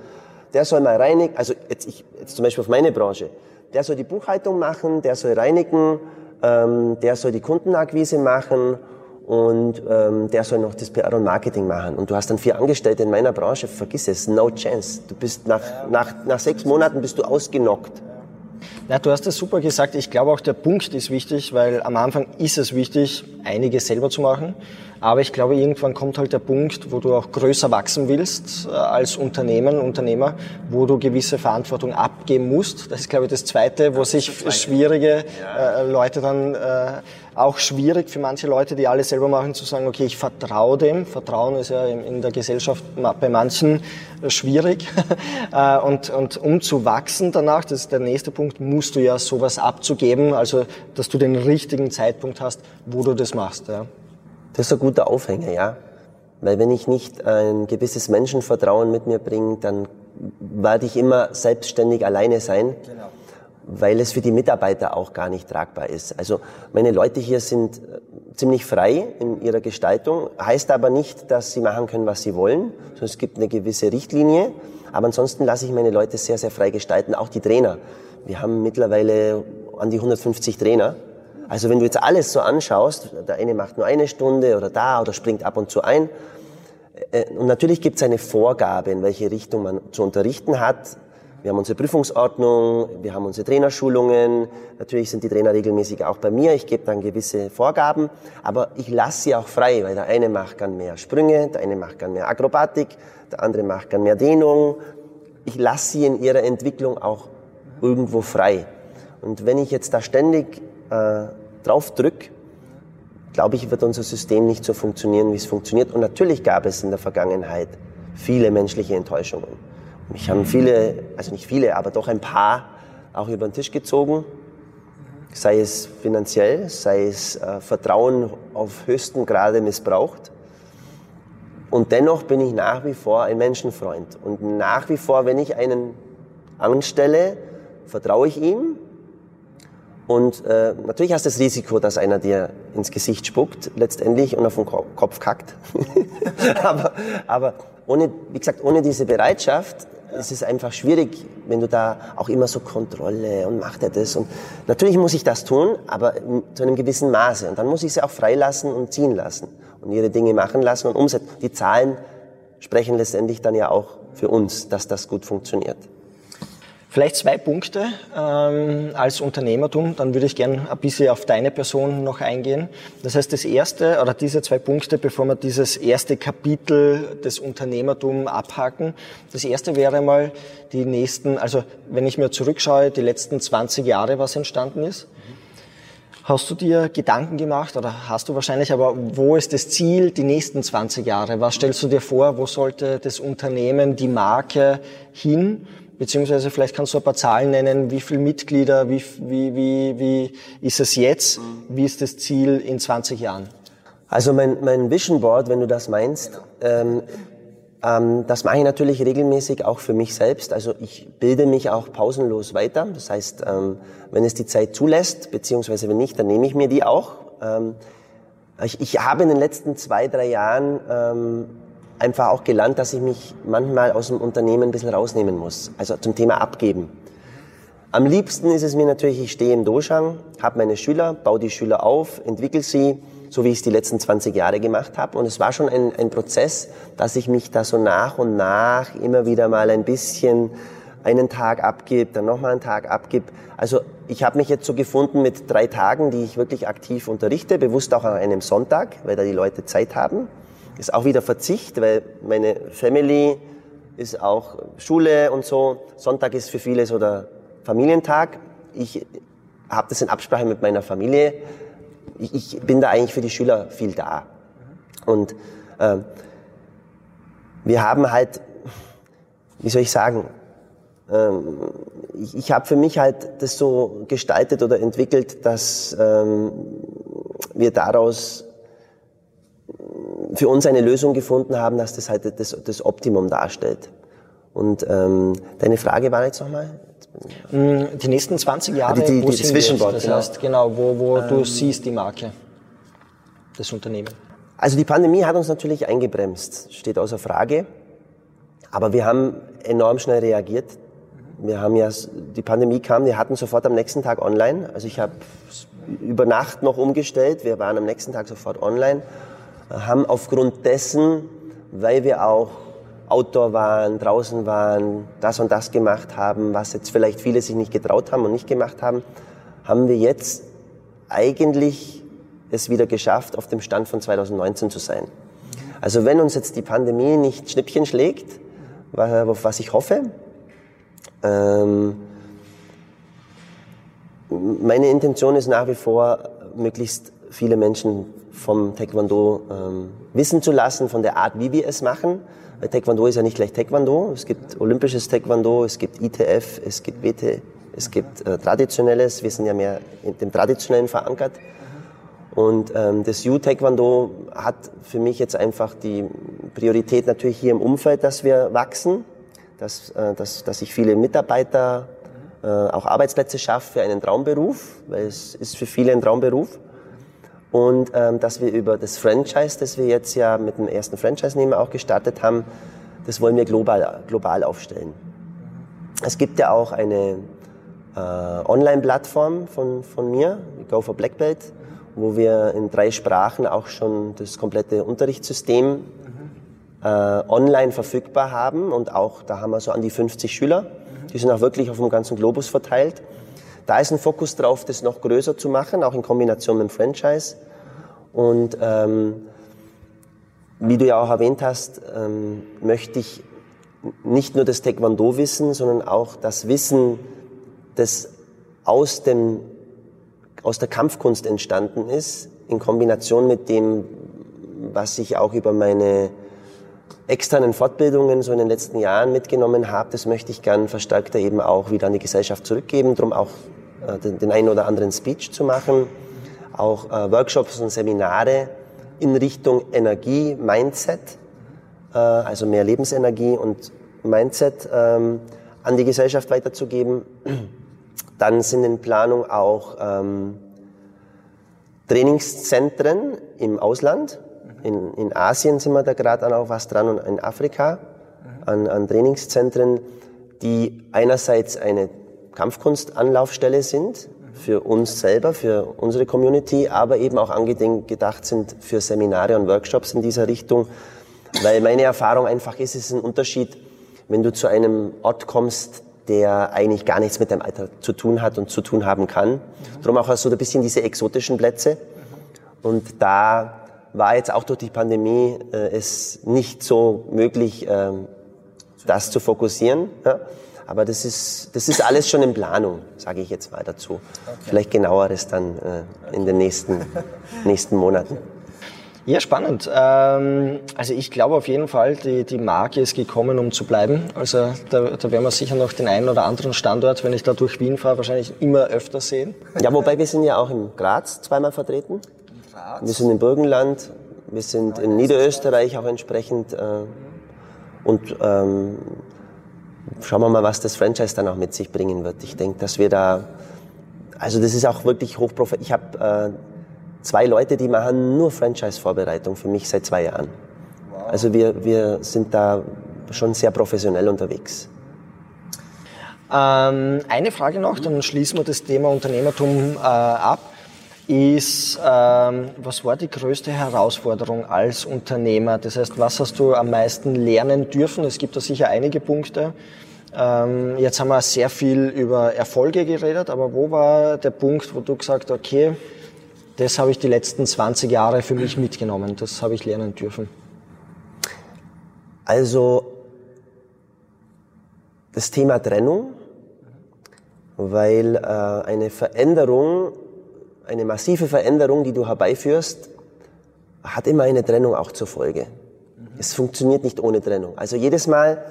der soll mal reinigen, also jetzt, ich, jetzt zum Beispiel auf meine Branche, der soll die Buchhaltung machen, der soll reinigen, ähm, der soll die Kundenakquise machen und ähm, der soll noch das PR und Marketing machen. Und du hast dann vier Angestellte in meiner Branche, vergiss es, no chance. Du bist nach, nach, nach sechs Monaten bist du ausgenockt. Na, du hast es super gesagt. Ich glaube auch der Punkt ist wichtig, weil am Anfang ist es wichtig, einiges selber zu machen. Aber ich glaube, irgendwann kommt halt der Punkt, wo du auch größer wachsen willst äh, als Unternehmen, Unternehmer, wo du gewisse Verantwortung abgeben musst. Das ist, glaube ich, das Zweite, wo sich schwierige äh, Leute dann äh, auch schwierig für manche Leute, die alles selber machen, zu sagen, okay, ich vertraue dem. Vertrauen ist ja in der Gesellschaft bei manchen schwierig. Und, und um zu wachsen danach, das ist der nächste Punkt, musst du ja sowas abzugeben, also dass du den richtigen Zeitpunkt hast, wo du das machst. Ja. Das ist ein guter Aufhänger, ja. Weil wenn ich nicht ein gewisses Menschenvertrauen mit mir bringe, dann werde ich immer selbstständig alleine sein. Genau weil es für die Mitarbeiter auch gar nicht tragbar ist. Also meine Leute hier sind äh, ziemlich frei in ihrer Gestaltung, heißt aber nicht, dass sie machen können, was sie wollen, sondern es gibt eine gewisse Richtlinie. Aber ansonsten lasse ich meine Leute sehr, sehr frei gestalten, auch die Trainer. Wir haben mittlerweile an die 150 Trainer. Also wenn du jetzt alles so anschaust, der eine macht nur eine Stunde oder da oder springt ab und zu ein. Äh, und natürlich gibt es eine Vorgabe, in welche Richtung man zu unterrichten hat. Wir haben unsere Prüfungsordnung, wir haben unsere Trainerschulungen. Natürlich sind die Trainer regelmäßig auch bei mir. Ich gebe dann gewisse Vorgaben, aber ich lasse sie auch frei, weil der eine macht gern mehr Sprünge, der eine macht gern mehr Akrobatik, der andere macht gern mehr Dehnung. Ich lasse sie in ihrer Entwicklung auch irgendwo frei. Und wenn ich jetzt da ständig äh, drauf drücke, glaube ich, wird unser System nicht so funktionieren, wie es funktioniert. Und natürlich gab es in der Vergangenheit viele menschliche Enttäuschungen. Mich haben viele, also nicht viele, aber doch ein paar auch über den Tisch gezogen. Sei es finanziell, sei es äh, Vertrauen auf höchstem Grade missbraucht. Und dennoch bin ich nach wie vor ein Menschenfreund. Und nach wie vor, wenn ich einen anstelle, vertraue ich ihm. Und äh, natürlich hast du das Risiko, dass einer dir ins Gesicht spuckt letztendlich und auf den Kopf kackt. aber aber ohne, wie gesagt, ohne diese Bereitschaft es ist einfach schwierig, wenn du da auch immer so Kontrolle und macht er das. Und natürlich muss ich das tun, aber zu einem gewissen Maße. Und dann muss ich sie auch freilassen und ziehen lassen und ihre Dinge machen lassen und umsetzen. Die Zahlen sprechen letztendlich dann ja auch für uns, dass das gut funktioniert. Vielleicht zwei Punkte ähm, als Unternehmertum, dann würde ich gerne ein bisschen auf deine Person noch eingehen. Das heißt, das erste oder diese zwei Punkte, bevor wir dieses erste Kapitel des Unternehmertum abhaken. Das erste wäre mal die nächsten, also wenn ich mir zurückschaue, die letzten 20 Jahre, was entstanden ist. Hast du dir Gedanken gemacht oder hast du wahrscheinlich, aber wo ist das Ziel die nächsten 20 Jahre? Was stellst du dir vor? Wo sollte das Unternehmen, die Marke hin? Beziehungsweise vielleicht kannst du ein paar Zahlen nennen, wie viele Mitglieder, wie, wie, wie, wie ist es jetzt? Wie ist das Ziel in 20 Jahren? Also mein, mein Vision Board, wenn du das meinst, ähm, ähm, das mache ich natürlich regelmäßig auch für mich selbst. Also ich bilde mich auch pausenlos weiter. Das heißt, ähm, wenn es die Zeit zulässt, beziehungsweise wenn nicht, dann nehme ich mir die auch. Ähm, ich, ich habe in den letzten zwei, drei Jahren ähm, einfach auch gelernt, dass ich mich manchmal aus dem Unternehmen ein bisschen rausnehmen muss. Also zum Thema Abgeben. Am liebsten ist es mir natürlich, ich stehe im Doshang, habe meine Schüler, baue die Schüler auf, entwickle sie, so wie ich es die letzten 20 Jahre gemacht habe. Und es war schon ein, ein Prozess, dass ich mich da so nach und nach immer wieder mal ein bisschen einen Tag abgibt, dann nochmal einen Tag abgibt. Also ich habe mich jetzt so gefunden mit drei Tagen, die ich wirklich aktiv unterrichte, bewusst auch an einem Sonntag, weil da die Leute Zeit haben. Ist auch wieder Verzicht, weil meine Family ist auch Schule und so. Sonntag ist für viele so der Familientag. Ich habe das in Absprache mit meiner Familie ich, ich bin da eigentlich für die Schüler viel da. Und äh, wir haben halt, wie soll ich sagen, ähm, ich, ich habe für mich halt das so gestaltet oder entwickelt, dass ähm, wir daraus für uns eine Lösung gefunden haben, dass das halt das, das Optimum darstellt. Und ähm, deine Frage war jetzt nochmal? Mm, die nächsten 20 Jahre, die, die, wo die Zwischenwort, das genau. heißt, genau, wo, wo ähm, du siehst die Marke, das Unternehmen. Also die Pandemie hat uns natürlich eingebremst, steht außer Frage. Aber wir haben enorm schnell reagiert. Wir haben ja, die Pandemie kam, wir hatten sofort am nächsten Tag online. Also ich habe über Nacht noch umgestellt. Wir waren am nächsten Tag sofort online, haben aufgrund dessen, weil wir auch Outdoor waren, draußen waren, das und das gemacht haben, was jetzt vielleicht viele sich nicht getraut haben und nicht gemacht haben, haben wir jetzt eigentlich es wieder geschafft, auf dem Stand von 2019 zu sein. Also wenn uns jetzt die Pandemie nicht Schnippchen schlägt, auf was ich hoffe, ähm, meine Intention ist nach wie vor, möglichst viele Menschen vom Taekwondo ähm, wissen zu lassen, von der Art, wie wir es machen. Weil Taekwondo ist ja nicht gleich Taekwondo. Es gibt olympisches Taekwondo, es gibt ITF, es gibt BT, es gibt äh, traditionelles. Wir sind ja mehr in dem Traditionellen verankert. Und ähm, das Yu-Taekwondo hat für mich jetzt einfach die Priorität natürlich hier im Umfeld, dass wir wachsen, dass, äh, dass, dass ich viele Mitarbeiter, äh, auch Arbeitsplätze schaffe für einen Traumberuf, weil es ist für viele ein Traumberuf und ähm, dass wir über das Franchise, das wir jetzt ja mit dem ersten Franchise-Nehmer auch gestartet haben, das wollen wir global, global aufstellen. Es gibt ja auch eine äh, Online-Plattform von, von mir, Go for Black Belt, wo wir in drei Sprachen auch schon das komplette Unterrichtssystem äh, online verfügbar haben und auch da haben wir so an die 50 Schüler. Die sind auch wirklich auf dem ganzen Globus verteilt. Da ist ein Fokus drauf, das noch größer zu machen, auch in Kombination mit dem Franchise. Und ähm, wie du ja auch erwähnt hast, ähm, möchte ich nicht nur das Taekwondo wissen, sondern auch das Wissen, das aus, dem, aus der Kampfkunst entstanden ist, in Kombination mit dem, was ich auch über meine externen Fortbildungen so in den letzten Jahren mitgenommen habe, das möchte ich gern verstärkter eben auch wieder an die Gesellschaft zurückgeben, darum auch den, den einen oder anderen Speech zu machen, auch äh, Workshops und Seminare in Richtung Energie, Mindset, äh, also mehr Lebensenergie und Mindset ähm, an die Gesellschaft weiterzugeben. Dann sind in Planung auch ähm, Trainingszentren im Ausland, in, in Asien sind wir da gerade an auch was dran und in Afrika an, an Trainingszentren, die einerseits eine Kampfkunstanlaufstelle sind für uns selber, für unsere Community, aber eben auch angedacht sind für Seminare und Workshops in dieser Richtung. Weil meine Erfahrung einfach ist, es ist ein Unterschied, wenn du zu einem Ort kommst, der eigentlich gar nichts mit deinem Alter zu tun hat und zu tun haben kann. Darum auch so ein bisschen diese exotischen Plätze. Und da war jetzt auch durch die Pandemie äh, es nicht so möglich, ähm, das zu fokussieren. Ja. Aber das ist, das ist alles schon in Planung, sage ich jetzt mal dazu. Okay. Vielleicht genaueres dann äh, in den nächsten, nächsten Monaten. Ja, spannend. Ähm, also ich glaube auf jeden Fall, die, die Marke ist gekommen, um zu bleiben. Also da, da werden wir sicher noch den einen oder anderen Standort, wenn ich da durch Wien fahre, wahrscheinlich immer öfter sehen. Ja, wobei wir sind ja auch in Graz zweimal vertreten. Graz? Wir sind im Burgenland, wir sind in Niederösterreich auch entsprechend. Äh, und ähm, schauen wir mal, was das Franchise dann auch mit sich bringen wird. Ich denke, dass wir da, also das ist auch wirklich hochprofessionell. Ich habe äh, zwei Leute, die machen nur Franchise-Vorbereitung für mich seit zwei Jahren. Wow. Also wir, wir sind da schon sehr professionell unterwegs. Ähm, eine Frage noch, dann schließen wir das Thema Unternehmertum äh, ab. Ist, ähm, was war die größte Herausforderung als Unternehmer? Das heißt, was hast du am meisten lernen dürfen? Es gibt da sicher einige Punkte. Ähm, jetzt haben wir sehr viel über Erfolge geredet, aber wo war der Punkt, wo du gesagt hast, okay, das habe ich die letzten 20 Jahre für mich mitgenommen. Das habe ich lernen dürfen. Also das Thema Trennung, weil äh, eine Veränderung, eine massive Veränderung, die du herbeiführst, hat immer eine Trennung auch zur Folge. Mhm. Es funktioniert nicht ohne Trennung. Also jedes Mal,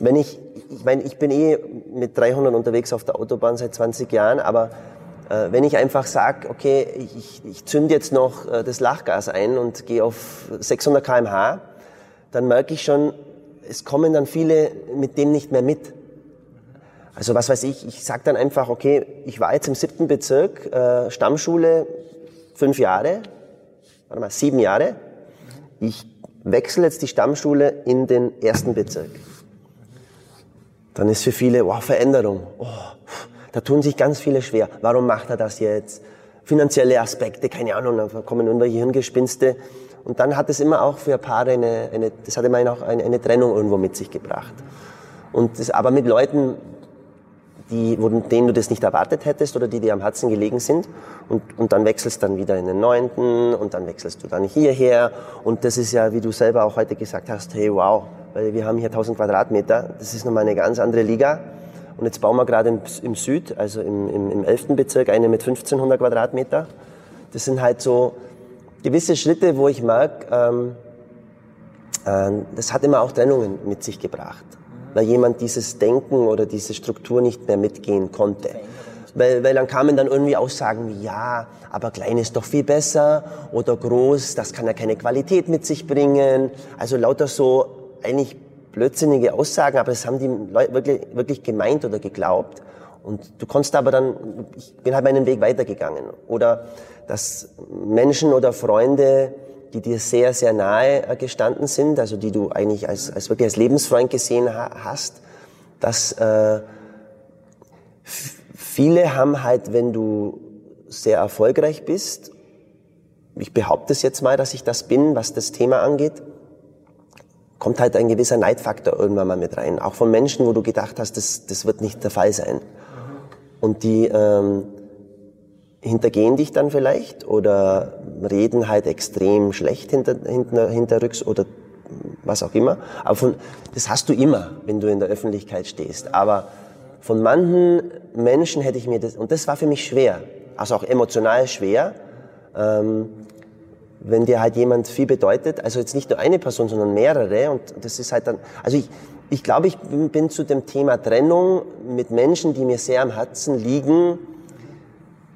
wenn ich, ich meine, ich bin eh mit 300 unterwegs auf der Autobahn seit 20 Jahren, aber äh, wenn ich einfach sage, okay, ich, ich zünde jetzt noch äh, das Lachgas ein und gehe auf 600 kmh, dann merke ich schon, es kommen dann viele mit dem nicht mehr mit. Also was weiß ich, ich sage dann einfach, okay, ich war jetzt im siebten Bezirk, äh, Stammschule, fünf Jahre, warte mal, sieben Jahre. Ich wechsle jetzt die Stammschule in den ersten Bezirk. Dann ist für viele, wow, Veränderung. Oh, da tun sich ganz viele schwer. Warum macht er das jetzt? Finanzielle Aspekte, keine Ahnung, da kommen irgendwelche Hirngespinste. Und dann hat es immer auch für Paare eine, eine das hat immer auch eine, eine Trennung irgendwo mit sich gebracht. Und das, aber mit Leuten, die, wo, denen du das nicht erwartet hättest oder die dir am Herzen gelegen sind. Und, und dann wechselst dann wieder in den neunten und dann wechselst du dann hierher. Und das ist ja, wie du selber auch heute gesagt hast, hey wow, weil wir haben hier 1000 Quadratmeter, das ist nochmal eine ganz andere Liga. Und jetzt bauen wir gerade im, im Süd, also im, im, im 11. Bezirk, eine mit 1500 Quadratmeter. Das sind halt so gewisse Schritte, wo ich merke, ähm, äh, das hat immer auch Trennungen mit sich gebracht. Weil jemand dieses Denken oder diese Struktur nicht mehr mitgehen konnte. Weil, weil dann kamen dann irgendwie Aussagen wie, ja, aber klein ist doch viel besser oder groß, das kann ja keine Qualität mit sich bringen. Also lauter so eigentlich blödsinnige Aussagen, aber das haben die Leute wirklich, wirklich gemeint oder geglaubt. Und du konntest aber dann, ich bin halt meinen Weg weitergegangen. Oder dass Menschen oder Freunde, die dir sehr, sehr nahe äh, gestanden sind, also die du eigentlich als, als wirklich als Lebensfreund gesehen hast, dass äh, viele haben halt, wenn du sehr erfolgreich bist, ich behaupte es jetzt mal, dass ich das bin, was das Thema angeht, kommt halt ein gewisser Neidfaktor irgendwann mal mit rein. Auch von Menschen, wo du gedacht hast, das, das wird nicht der Fall sein. Und die ähm, hintergehen dich dann vielleicht oder reden halt extrem schlecht hinter, hinter, hinterrücks oder was auch immer. Aber von, das hast du immer, wenn du in der Öffentlichkeit stehst. Aber von manchen Menschen hätte ich mir das, und das war für mich schwer, also auch emotional schwer, ähm, wenn dir halt jemand viel bedeutet, also jetzt nicht nur eine Person, sondern mehrere und das ist halt dann, also ich, ich glaube, ich bin, zu dem Thema Trennung mit Menschen, die mir sehr am Herzen liegen,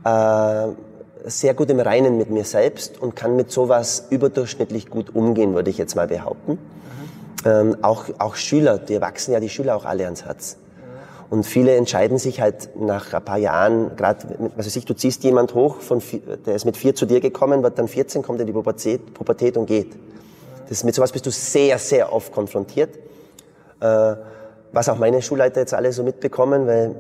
äh, sehr gut im Reinen mit mir selbst und kann mit sowas überdurchschnittlich gut umgehen, würde ich jetzt mal behaupten. Mhm. Ähm, auch, auch Schüler, die wachsen ja die Schüler auch alle ans Herz. Und viele entscheiden sich halt nach ein paar Jahren, gerade, weiß ich, du ziehst jemand hoch, von, der ist mit vier zu dir gekommen, wird dann 14, kommt in die Pubertät, Pubertät und geht. Das, mit sowas bist du sehr, sehr oft konfrontiert. Äh, was auch meine Schulleiter jetzt alle so mitbekommen, weil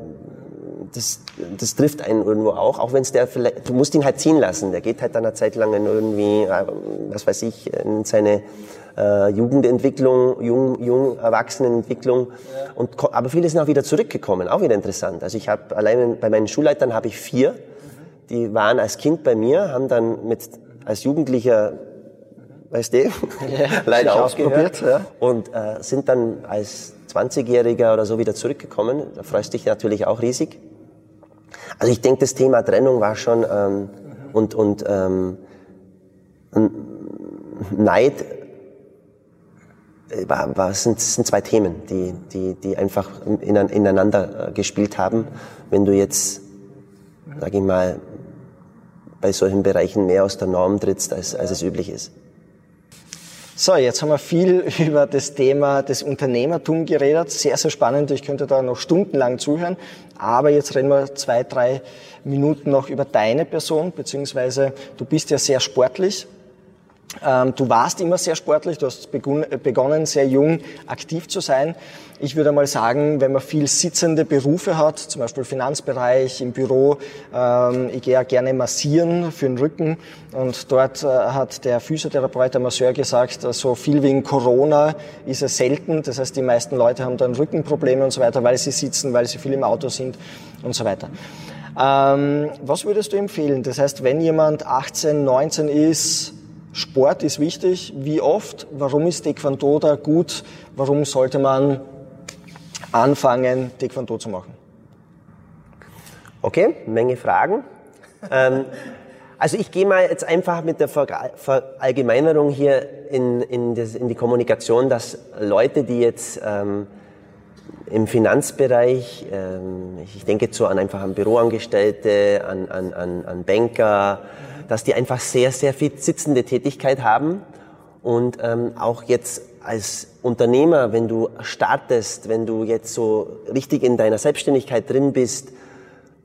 das, das trifft einen irgendwo auch, auch wenn es der vielleicht, du musst ihn halt ziehen lassen. Der geht halt dann eine Zeit lang in irgendwie, äh, was weiß ich, in seine äh, Jugendentwicklung, jung, jung Erwachsenenentwicklung. Ja. Und, aber viele sind auch wieder zurückgekommen, auch wieder interessant. Also ich habe allein bei meinen Schulleitern habe ich vier, die waren als Kind bei mir, haben dann mit als Jugendlicher weißt du, ja, leider ausprobiert ja. und äh, sind dann als 20-Jähriger oder so wieder zurückgekommen. Da freust dich natürlich auch riesig. Also ich denke, das Thema Trennung war schon ähm, und, und ähm, Neid äh, war, war, sind, sind zwei Themen, die, die, die einfach ineinander äh, gespielt haben. Wenn du jetzt, sag ich mal, bei solchen Bereichen mehr aus der Norm trittst, als, als es üblich ist. So, jetzt haben wir viel über das Thema des Unternehmertum geredet. Sehr, sehr spannend. Ich könnte da noch stundenlang zuhören. Aber jetzt reden wir zwei, drei Minuten noch über deine Person, beziehungsweise du bist ja sehr sportlich. Ähm, du warst immer sehr sportlich, du hast begonnen, sehr jung aktiv zu sein. Ich würde mal sagen, wenn man viel sitzende Berufe hat, zum Beispiel Finanzbereich, im Büro, ähm, ich gehe ja gerne massieren für den Rücken und dort äh, hat der Physiotherapeut, der Masseur gesagt, äh, so viel wegen Corona ist es selten. Das heißt, die meisten Leute haben dann Rückenprobleme und so weiter, weil sie sitzen, weil sie viel im Auto sind und so weiter. Ähm, was würdest du empfehlen? Das heißt, wenn jemand 18, 19 ist, Sport ist wichtig. Wie oft? Warum ist Taekwondo da gut? Warum sollte man anfangen, Taekwondo zu machen? Okay, Menge Fragen. ähm, also ich gehe mal jetzt einfach mit der Verallgemeinerung hier in, in, das, in die Kommunikation, dass Leute, die jetzt ähm, im Finanzbereich, ähm, ich denke jetzt so an einfach an Büroangestellte, an, an, an, an Banker, dass die einfach sehr, sehr viel sitzende Tätigkeit haben und ähm, auch jetzt als Unternehmer, wenn du startest, wenn du jetzt so richtig in deiner Selbstständigkeit drin bist,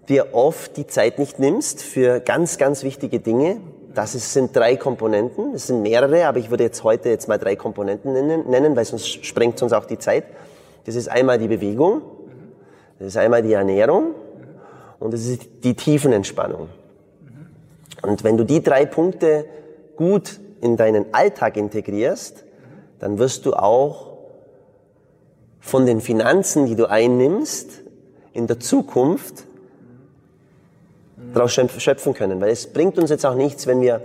dir oft die Zeit nicht nimmst für ganz, ganz wichtige Dinge. Das ist, sind drei Komponenten, es sind mehrere, aber ich würde jetzt heute jetzt mal drei Komponenten nennen, nennen weil sonst sprengt uns auch die Zeit. Das ist einmal die Bewegung, das ist einmal die Ernährung und das ist die Tiefenentspannung. Und wenn du die drei Punkte gut in deinen Alltag integrierst, dann wirst du auch von den Finanzen, die du einnimmst, in der Zukunft daraus schöpfen können. Weil es bringt uns jetzt auch nichts, wenn wir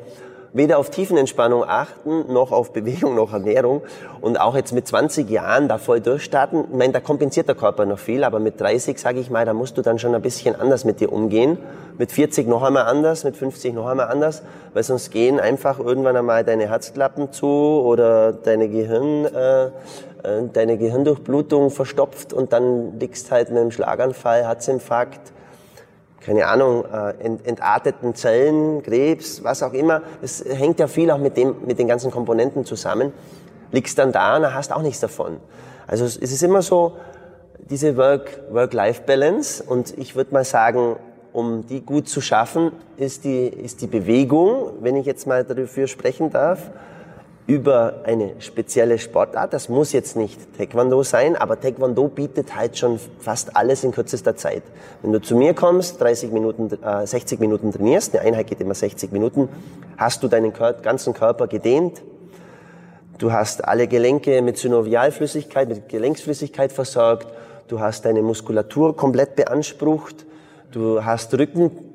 weder auf Tiefenentspannung achten, noch auf Bewegung, noch Ernährung und auch jetzt mit 20 Jahren da voll durchstarten. Ich meine, da kompensiert der Körper noch viel, aber mit 30, sage ich mal, da musst du dann schon ein bisschen anders mit dir umgehen. Mit 40 noch einmal anders, mit 50 noch einmal anders, weil sonst gehen einfach irgendwann einmal deine Herzklappen zu oder deine Gehirn, äh, äh deine Gehirndurchblutung verstopft und dann liegst halt mit einem Schlaganfall, Herzinfarkt, keine Ahnung, äh, entarteten Zellen, Krebs, was auch immer. Es hängt ja viel auch mit, dem, mit den ganzen Komponenten zusammen. Liegst dann da und hast auch nichts davon. Also es ist immer so, diese Work-Life-Balance und ich würde mal sagen, um die gut zu schaffen, ist die, ist die Bewegung, wenn ich jetzt mal dafür sprechen darf, über eine spezielle Sportart. Das muss jetzt nicht Taekwondo sein, aber Taekwondo bietet halt schon fast alles in kürzester Zeit. Wenn du zu mir kommst, 30 Minuten, äh, 60 Minuten trainierst, eine Einheit geht immer 60 Minuten, hast du deinen ganzen Körper gedehnt, du hast alle Gelenke mit Synovialflüssigkeit, mit Gelenksflüssigkeit versorgt, du hast deine Muskulatur komplett beansprucht, du hast Rücken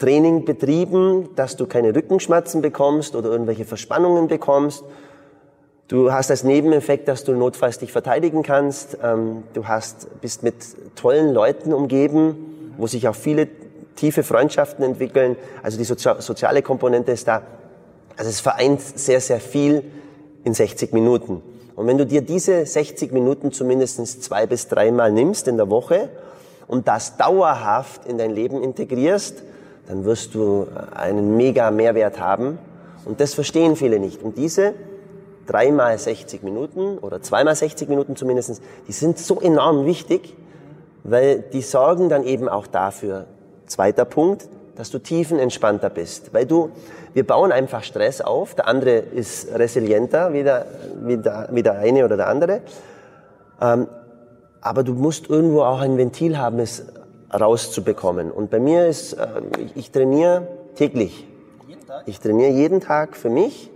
Training betrieben, dass du keine Rückenschmerzen bekommst oder irgendwelche Verspannungen bekommst. Du hast als Nebeneffekt, dass du notfalls dich verteidigen kannst. Ähm, du hast, bist mit tollen Leuten umgeben, wo sich auch viele tiefe Freundschaften entwickeln. Also die soziale Komponente ist da. Also es vereint sehr, sehr viel in 60 Minuten. Und wenn du dir diese 60 Minuten zumindest zwei bis dreimal nimmst in der Woche und das dauerhaft in dein Leben integrierst, dann wirst du einen mega Mehrwert haben. Und das verstehen viele nicht. Und diese dreimal 60 Minuten oder zweimal 60 Minuten zumindest, die sind so enorm wichtig, weil die sorgen dann eben auch dafür, zweiter Punkt, dass du tiefenentspannter bist. Weil du, wir bauen einfach Stress auf, der andere ist resilienter wie der, wie der, wie der eine oder der andere. Ähm, aber du musst irgendwo auch ein Ventil haben, es rauszubekommen. Und bei mir ist, äh, ich, ich trainiere täglich. Jeden Tag? Ich trainiere jeden Tag für mich,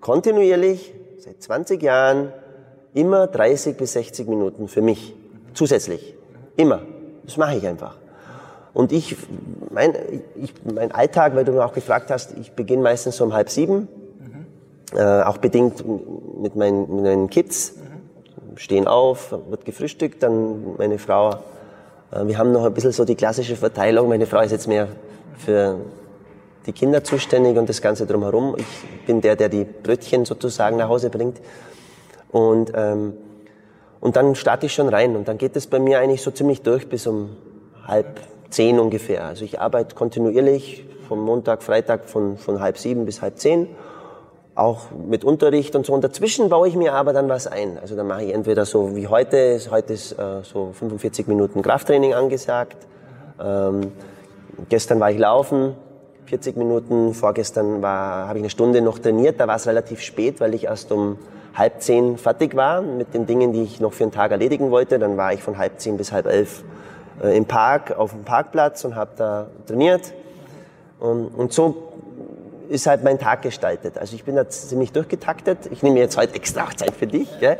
kontinuierlich, seit 20 Jahren, immer 30 bis 60 Minuten für mich, zusätzlich. Immer. Das mache ich einfach. Und ich, mein, ich, mein Alltag, weil du mir auch gefragt hast, ich beginne meistens so um halb sieben, mhm. äh, auch bedingt mit meinen, mit meinen Kids. Mhm. stehen auf, wird gefrühstückt, dann meine Frau, wir haben noch ein bisschen so die klassische Verteilung, meine Frau ist jetzt mehr für die Kinder zuständig und das Ganze drumherum. Ich bin der, der die Brötchen sozusagen nach Hause bringt. Und, ähm, und dann starte ich schon rein und dann geht es bei mir eigentlich so ziemlich durch bis um halb zehn ungefähr. Also ich arbeite kontinuierlich vom Montag, Freitag von, von halb sieben bis halb zehn auch mit Unterricht und so. Und dazwischen baue ich mir aber dann was ein. Also dann mache ich entweder so wie heute, heute ist äh, so 45 Minuten Krafttraining angesagt. Ähm, gestern war ich laufen, 40 Minuten. Vorgestern war, habe ich eine Stunde noch trainiert. Da war es relativ spät, weil ich erst um halb zehn fertig war mit den Dingen, die ich noch für den Tag erledigen wollte. Dann war ich von halb zehn bis halb elf äh, im Park, auf dem Parkplatz und habe da trainiert. Und, und so ist halt mein Tag gestaltet. Also ich bin da ziemlich durchgetaktet. Ich nehme jetzt heute extra auch Zeit für dich. Gell?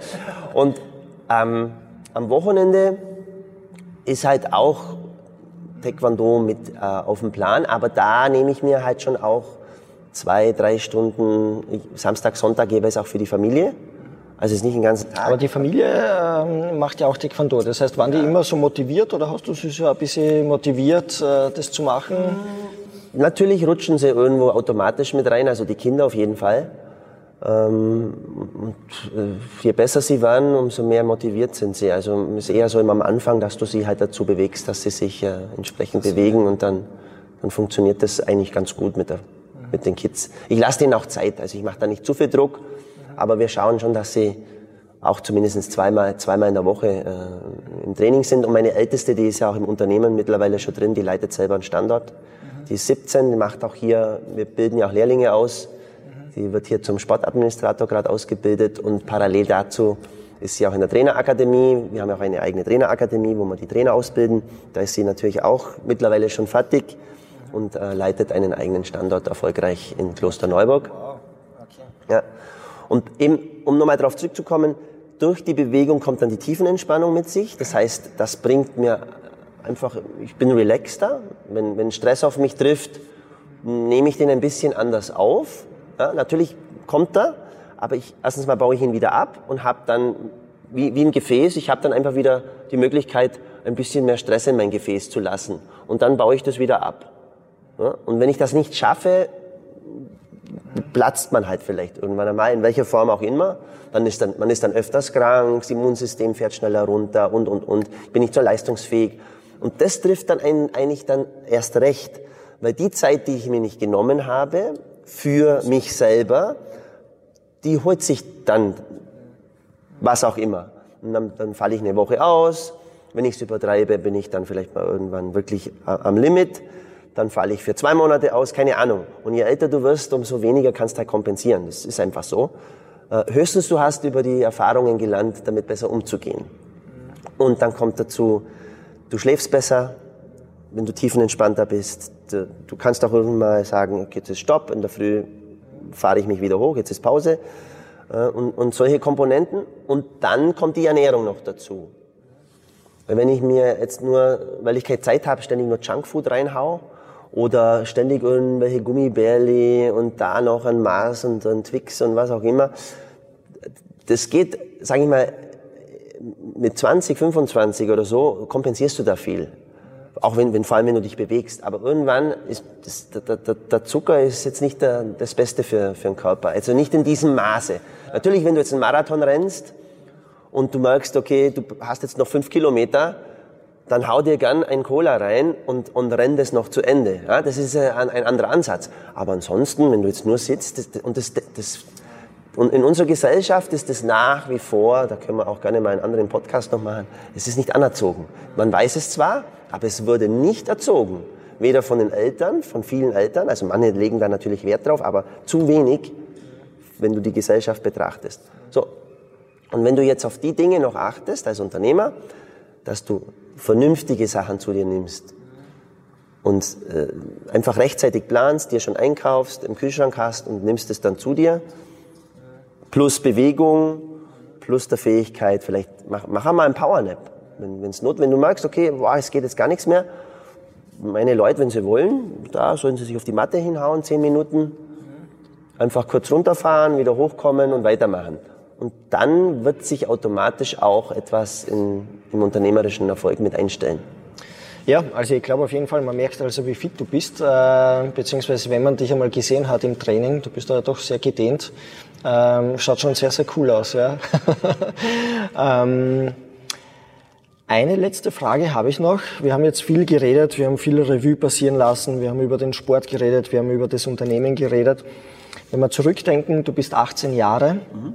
Und ähm, am Wochenende ist halt auch Taekwondo mit äh, auf dem Plan, aber da nehme ich mir halt schon auch zwei, drei Stunden, ich, Samstag, Sonntag es auch für die Familie. Also es ist nicht den ganzen Tag. Aber die Familie ähm, macht ja auch Taekwondo. Das heißt, waren die immer so motiviert oder hast du sie so ein bisschen motiviert, äh, das zu machen? Natürlich rutschen sie irgendwo automatisch mit rein, also die Kinder auf jeden Fall. Ähm, und äh, je besser sie werden, umso mehr motiviert sind sie. Also es ist eher so immer am Anfang, dass du sie halt dazu bewegst, dass sie sich äh, entsprechend bewegen und dann, dann funktioniert das eigentlich ganz gut mit, der, mit den Kids. Ich lasse denen auch Zeit, also ich mache da nicht zu viel Druck, aber wir schauen schon, dass sie auch zumindest zweimal, zweimal in der Woche äh, im Training sind. Und meine Älteste, die ist ja auch im Unternehmen mittlerweile schon drin, die leitet selber einen Standort. Die ist 17, die macht auch hier, wir bilden ja auch Lehrlinge aus. Die wird hier zum Sportadministrator gerade ausgebildet und parallel dazu ist sie auch in der Trainerakademie. Wir haben auch eine eigene Trainerakademie, wo wir die Trainer ausbilden. Da ist sie natürlich auch mittlerweile schon fertig und äh, leitet einen eigenen Standort erfolgreich in Klosterneuburg. Wow. Okay. Ja. Und eben, um nochmal darauf zurückzukommen, durch die Bewegung kommt dann die Tiefenentspannung mit sich. Das heißt, das bringt mir einfach, ich bin relaxter. Wenn, wenn Stress auf mich trifft, nehme ich den ein bisschen anders auf. Ja, natürlich kommt er, aber ich, erstens mal baue ich ihn wieder ab und habe dann, wie, wie ein Gefäß, ich habe dann einfach wieder die Möglichkeit, ein bisschen mehr Stress in mein Gefäß zu lassen. Und dann baue ich das wieder ab. Ja, und wenn ich das nicht schaffe, platzt man halt vielleicht irgendwann einmal, in welcher Form auch immer. Dann ist dann, man ist dann öfters krank, das Immunsystem fährt schneller runter und, und, und. Bin nicht so leistungsfähig. Und das trifft dann einen, eigentlich dann erst recht, weil die Zeit, die ich mir nicht genommen habe für mich selber, die holt sich dann was auch immer. Und dann, dann falle ich eine Woche aus. Wenn ich es übertreibe, bin ich dann vielleicht mal irgendwann wirklich am Limit. Dann falle ich für zwei Monate aus, keine Ahnung. Und je älter du wirst, umso weniger kannst du halt kompensieren. Das ist einfach so. Äh, höchstens du hast über die Erfahrungen gelernt, damit besser umzugehen. Und dann kommt dazu, Du schläfst besser, wenn du tiefenentspannter bist. Du, du kannst auch irgendwann mal sagen, okay, jetzt ist Stopp, in der Früh fahre ich mich wieder hoch, jetzt ist Pause. Äh, und, und solche Komponenten. Und dann kommt die Ernährung noch dazu. Weil wenn ich mir jetzt nur, weil ich keine Zeit habe, ständig nur Junkfood reinhau oder ständig irgendwelche Gummibärli und da noch ein Mars und ein Twix und was auch immer, das geht, sage ich mal, mit 20, 25 oder so kompensierst du da viel. Auch wenn, wenn, vor allem wenn du dich bewegst. Aber irgendwann ist das, der, der, der Zucker ist jetzt nicht der, das Beste für, für den Körper. Also nicht in diesem Maße. Natürlich, wenn du jetzt einen Marathon rennst und du merkst, okay, du hast jetzt noch fünf Kilometer, dann hau dir gern ein Cola rein und, und renn das noch zu Ende. Ja, das ist ein, ein anderer Ansatz. Aber ansonsten, wenn du jetzt nur sitzt das, und das, das und in unserer Gesellschaft ist es nach wie vor, da können wir auch gerne mal einen anderen Podcast noch machen, es ist nicht anerzogen. Man weiß es zwar, aber es wurde nicht erzogen. Weder von den Eltern, von vielen Eltern, also manche legen da natürlich Wert drauf, aber zu wenig, wenn du die Gesellschaft betrachtest. So. Und wenn du jetzt auf die Dinge noch achtest als Unternehmer, dass du vernünftige Sachen zu dir nimmst und äh, einfach rechtzeitig planst, dir schon einkaufst, im Kühlschrank hast und nimmst es dann zu dir, plus Bewegung, plus der Fähigkeit, vielleicht mach, mach einmal einen Powernap. Wenn es not, wenn du merkst, okay, boah, es geht jetzt gar nichts mehr, meine Leute, wenn sie wollen, da sollen sie sich auf die Matte hinhauen, zehn Minuten, einfach kurz runterfahren, wieder hochkommen und weitermachen. und dann wird sich automatisch auch etwas in, im unternehmerischen Erfolg mit einstellen. Ja, also ich glaube auf jeden Fall, man merkt also, wie fit du bist, äh, beziehungsweise wenn man dich einmal gesehen hat im Training, du bist da doch sehr gedehnt, ähm, schaut schon sehr, sehr cool aus. Ja. ähm, eine letzte Frage habe ich noch. Wir haben jetzt viel geredet, wir haben viel Revue passieren lassen, wir haben über den Sport geredet, wir haben über das Unternehmen geredet. Wenn wir zurückdenken, du bist 18 Jahre. Mhm.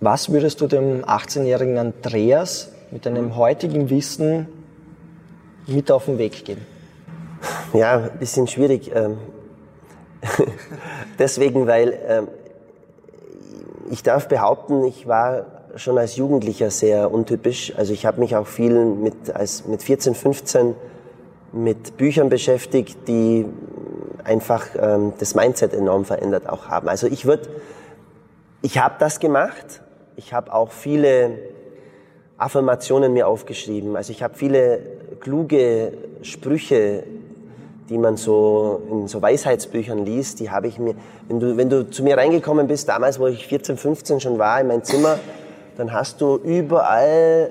Was würdest du dem 18-jährigen Andreas mit deinem heutigen Wissen mit auf den Weg geben? Ja, ein bisschen schwierig. Ähm, deswegen, weil ähm, ich darf behaupten, ich war schon als Jugendlicher sehr untypisch. Also ich habe mich auch viel mit, als, mit 14, 15 mit Büchern beschäftigt, die einfach ähm, das Mindset enorm verändert auch haben. Also ich würde, ich habe das gemacht. Ich habe auch viele Affirmationen mir aufgeschrieben. Also ich habe viele kluge Sprüche, die man so in so Weisheitsbüchern liest, die habe ich mir, wenn du, wenn du zu mir reingekommen bist, damals, wo ich 14, 15 schon war, in mein Zimmer, dann hast du überall,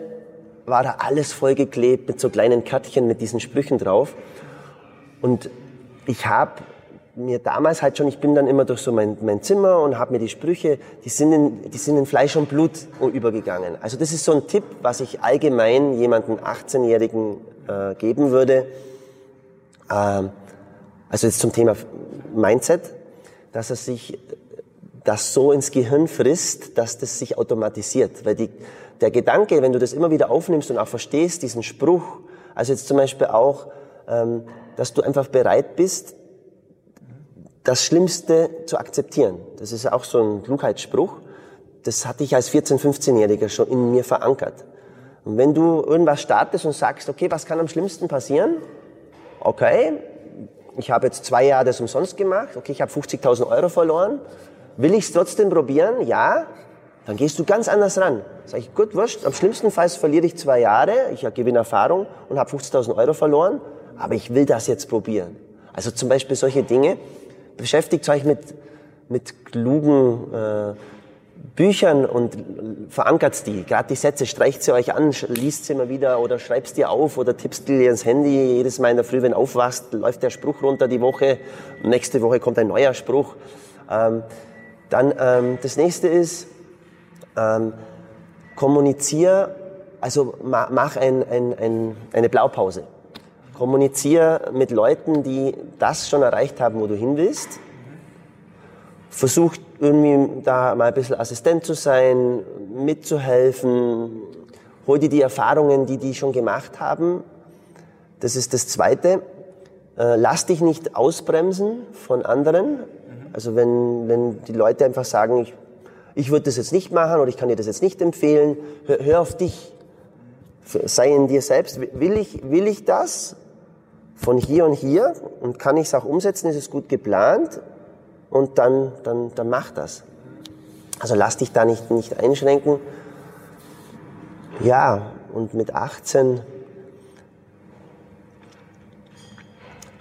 war da alles vollgeklebt mit so kleinen Kärtchen mit diesen Sprüchen drauf. Und ich habe mir damals halt schon, ich bin dann immer durch so mein, mein Zimmer und habe mir die Sprüche, die sind, in, die sind in Fleisch und Blut übergegangen. Also das ist so ein Tipp, was ich allgemein jemanden 18-Jährigen äh, geben würde. Ähm, also jetzt zum Thema Mindset, dass er sich das so ins Gehirn frisst, dass das sich automatisiert. Weil die, der Gedanke, wenn du das immer wieder aufnimmst und auch verstehst, diesen Spruch, also jetzt zum Beispiel auch, ähm, dass du einfach bereit bist, das Schlimmste zu akzeptieren. Das ist auch so ein Klugheitsspruch. Das hatte ich als 14-, 15-Jähriger schon in mir verankert. Und wenn du irgendwas startest und sagst, okay, was kann am schlimmsten passieren? Okay, ich habe jetzt zwei Jahre das umsonst gemacht, okay, ich habe 50.000 Euro verloren. Will ich es trotzdem probieren? Ja. Dann gehst du ganz anders ran. Sag ich, gut, wurscht, am schlimmsten Fall verliere ich zwei Jahre, ich gewinne Erfahrung und habe 50.000 Euro verloren, aber ich will das jetzt probieren. Also zum Beispiel solche Dinge, beschäftigt euch mit, mit klugen äh, Büchern und verankert die. Gerade die Sätze, streicht sie euch an, liest sie immer wieder oder schreibst die auf oder tippst die ins Handy. Jedes Mal in der Früh, wenn du aufwachst, läuft der Spruch runter die Woche. Nächste Woche kommt ein neuer Spruch. Ähm, dann ähm, das nächste ist, ähm, kommunizier, also mach ein, ein, ein, eine Blaupause. Kommunizier mit Leuten, die das schon erreicht haben, wo du hin willst. Versuch irgendwie da mal ein bisschen Assistent zu sein, mitzuhelfen. Hol dir die Erfahrungen, die die schon gemacht haben. Das ist das Zweite. Äh, lass dich nicht ausbremsen von anderen. Also wenn, wenn die Leute einfach sagen, ich, ich würde das jetzt nicht machen oder ich kann dir das jetzt nicht empfehlen, hör, hör auf dich. Sei in dir selbst. Will ich, will ich das? von hier und hier und kann ich es auch umsetzen, ist es gut geplant und dann, dann, dann mach das. Also lass dich da nicht, nicht einschränken. Ja, und mit 18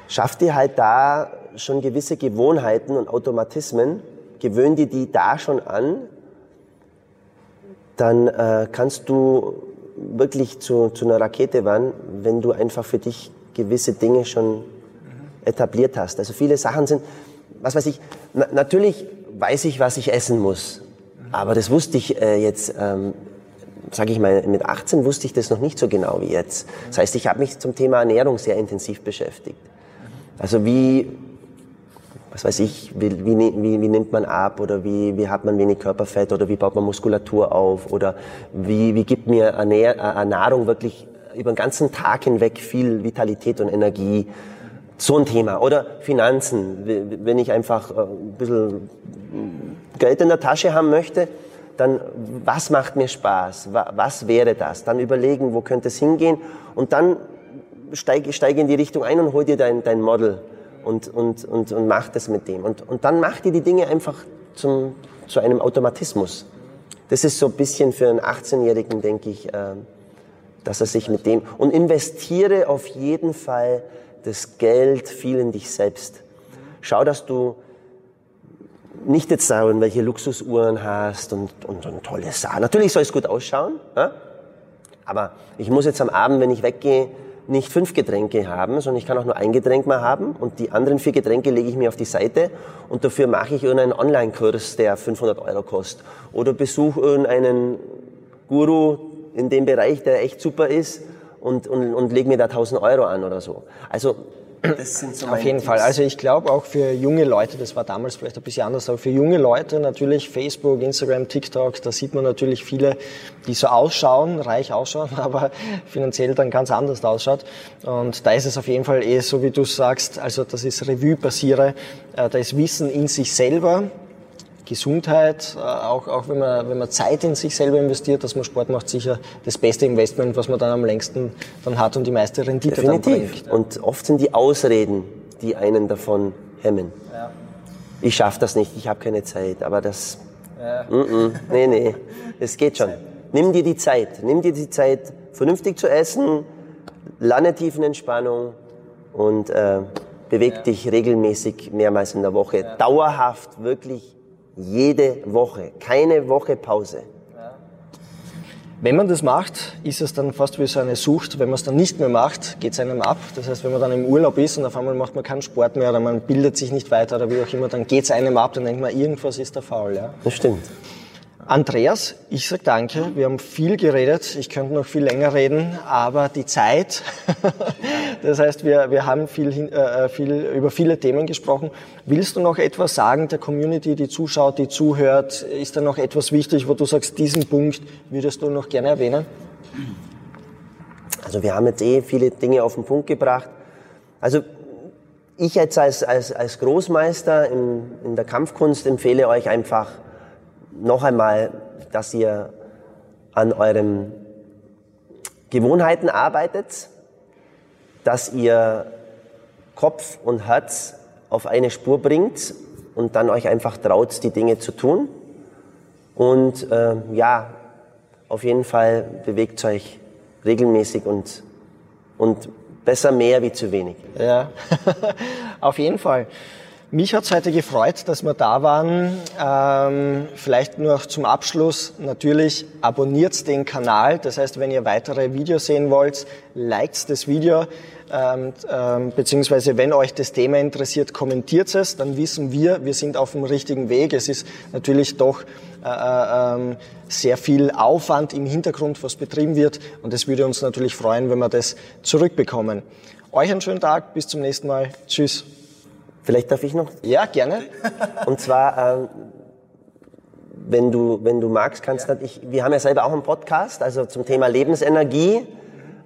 schaff dir halt da schon gewisse Gewohnheiten und Automatismen, gewöhn dir die da schon an, dann äh, kannst du wirklich zu, zu einer Rakete werden, wenn du einfach für dich gewisse Dinge schon etabliert hast. Also viele Sachen sind, was weiß ich, na, natürlich weiß ich, was ich essen muss. Aber das wusste ich äh, jetzt, ähm, sage ich mal, mit 18 wusste ich das noch nicht so genau wie jetzt. Das heißt, ich habe mich zum Thema Ernährung sehr intensiv beschäftigt. Also wie, was weiß ich, wie, wie, wie, wie nimmt man ab oder wie, wie hat man wenig Körperfett oder wie baut man Muskulatur auf oder wie, wie gibt mir Ernähr äh, Nahrung wirklich über den ganzen Tag hinweg viel Vitalität und Energie. So ein Thema. Oder Finanzen. Wenn ich einfach äh, ein bisschen Geld in der Tasche haben möchte, dann was macht mir Spaß? Was wäre das? Dann überlegen, wo könnte es hingehen? Und dann steige, steige in die Richtung ein und hol dir dein, dein Model und, und, und, und mach das mit dem. Und, und dann mach dir die Dinge einfach zum, zu einem Automatismus. Das ist so ein bisschen für einen 18-Jährigen, denke ich, äh, dass er sich mit dem und investiere auf jeden Fall das Geld viel in dich selbst. Schau, dass du nicht jetzt da welche Luxusuhren hast und, und, und tolle Sachen. Natürlich soll es gut ausschauen, ja? aber ich muss jetzt am Abend, wenn ich weggehe, nicht fünf Getränke haben, sondern ich kann auch nur ein Getränk mal haben und die anderen vier Getränke lege ich mir auf die Seite und dafür mache ich irgendeinen Online-Kurs, der 500 Euro kostet oder besuche irgendeinen Guru in dem Bereich, der echt super ist und, und, und lege mir da 1000 Euro an oder so. Also das sind so Auf jeden Tipps. Fall. Also ich glaube auch für junge Leute, das war damals vielleicht ein bisschen anders, aber für junge Leute natürlich Facebook, Instagram, TikTok, da sieht man natürlich viele, die so ausschauen, reich ausschauen, aber finanziell dann ganz anders ausschaut. Und da ist es auf jeden Fall eh so, wie du sagst, also das ist Revue passiere, äh, da ist Wissen in sich selber, Gesundheit, äh, auch, auch wenn, man, wenn man Zeit in sich selber investiert, dass man Sport macht, sicher das beste Investment, was man dann am längsten dann hat und die meiste Rendite Definitiv. dann bringt. Und oft sind die Ausreden, die einen davon hemmen. Ja. Ich schaffe das nicht, ich habe keine Zeit, aber das... Ja. Mm -mm, nee, nee, es geht schon. Nimm dir die Zeit, nimm dir die Zeit, vernünftig zu essen, lange Tiefenentspannung und äh, beweg ja. dich regelmäßig mehrmals in der Woche. Dauerhaft, wirklich jede Woche. Keine Woche Pause. Wenn man das macht, ist es dann fast wie so eine Sucht. Wenn man es dann nicht mehr macht, geht es einem ab. Das heißt, wenn man dann im Urlaub ist und auf einmal macht man keinen Sport mehr oder man bildet sich nicht weiter oder wie auch immer, dann geht es einem ab, dann denkt man, irgendwas ist da faul. Ja? Das stimmt. Andreas, ich sage danke. Wir haben viel geredet. Ich könnte noch viel länger reden, aber die Zeit. das heißt, wir, wir haben viel, äh, viel, über viele Themen gesprochen. Willst du noch etwas sagen der Community, die zuschaut, die zuhört? Ist da noch etwas wichtig, wo du sagst, diesen Punkt würdest du noch gerne erwähnen? Also wir haben jetzt eh viele Dinge auf den Punkt gebracht. Also ich jetzt als, als, als Großmeister in, in der Kampfkunst empfehle euch einfach, noch einmal, dass ihr an euren Gewohnheiten arbeitet, dass ihr Kopf und Herz auf eine Spur bringt und dann euch einfach traut, die Dinge zu tun. Und äh, ja, auf jeden Fall bewegt euch regelmäßig und, und besser mehr wie zu wenig. Ja, auf jeden Fall. Mich hat es heute gefreut, dass wir da waren. Ähm, vielleicht noch zum Abschluss. Natürlich abonniert den Kanal. Das heißt, wenn ihr weitere Videos sehen wollt, liked das Video. Ähm, ähm, beziehungsweise wenn euch das Thema interessiert, kommentiert es. Dann wissen wir, wir sind auf dem richtigen Weg. Es ist natürlich doch äh, äh, ähm, sehr viel Aufwand im Hintergrund, was betrieben wird. Und es würde uns natürlich freuen, wenn wir das zurückbekommen. Euch einen schönen Tag. Bis zum nächsten Mal. Tschüss. Vielleicht darf ich noch? Ja, gerne. Und zwar, ähm, wenn du, wenn du magst, kannst ja. ich, wir haben ja selber auch einen Podcast, also zum Thema Lebensenergie.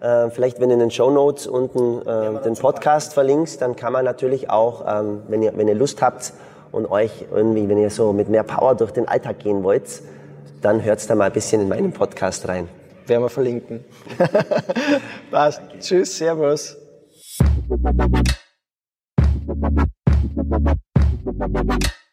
Äh, vielleicht, wenn du in den Show Notes unten äh, den Podcast verlinkst, dann kann man natürlich auch, ähm, wenn ihr, wenn ihr Lust habt und euch irgendwie, wenn ihr so mit mehr Power durch den Alltag gehen wollt, dann hört's da mal ein bisschen in meinen Podcast rein. Werden wir verlinken. Passt. Tschüss, Servus. Thank you.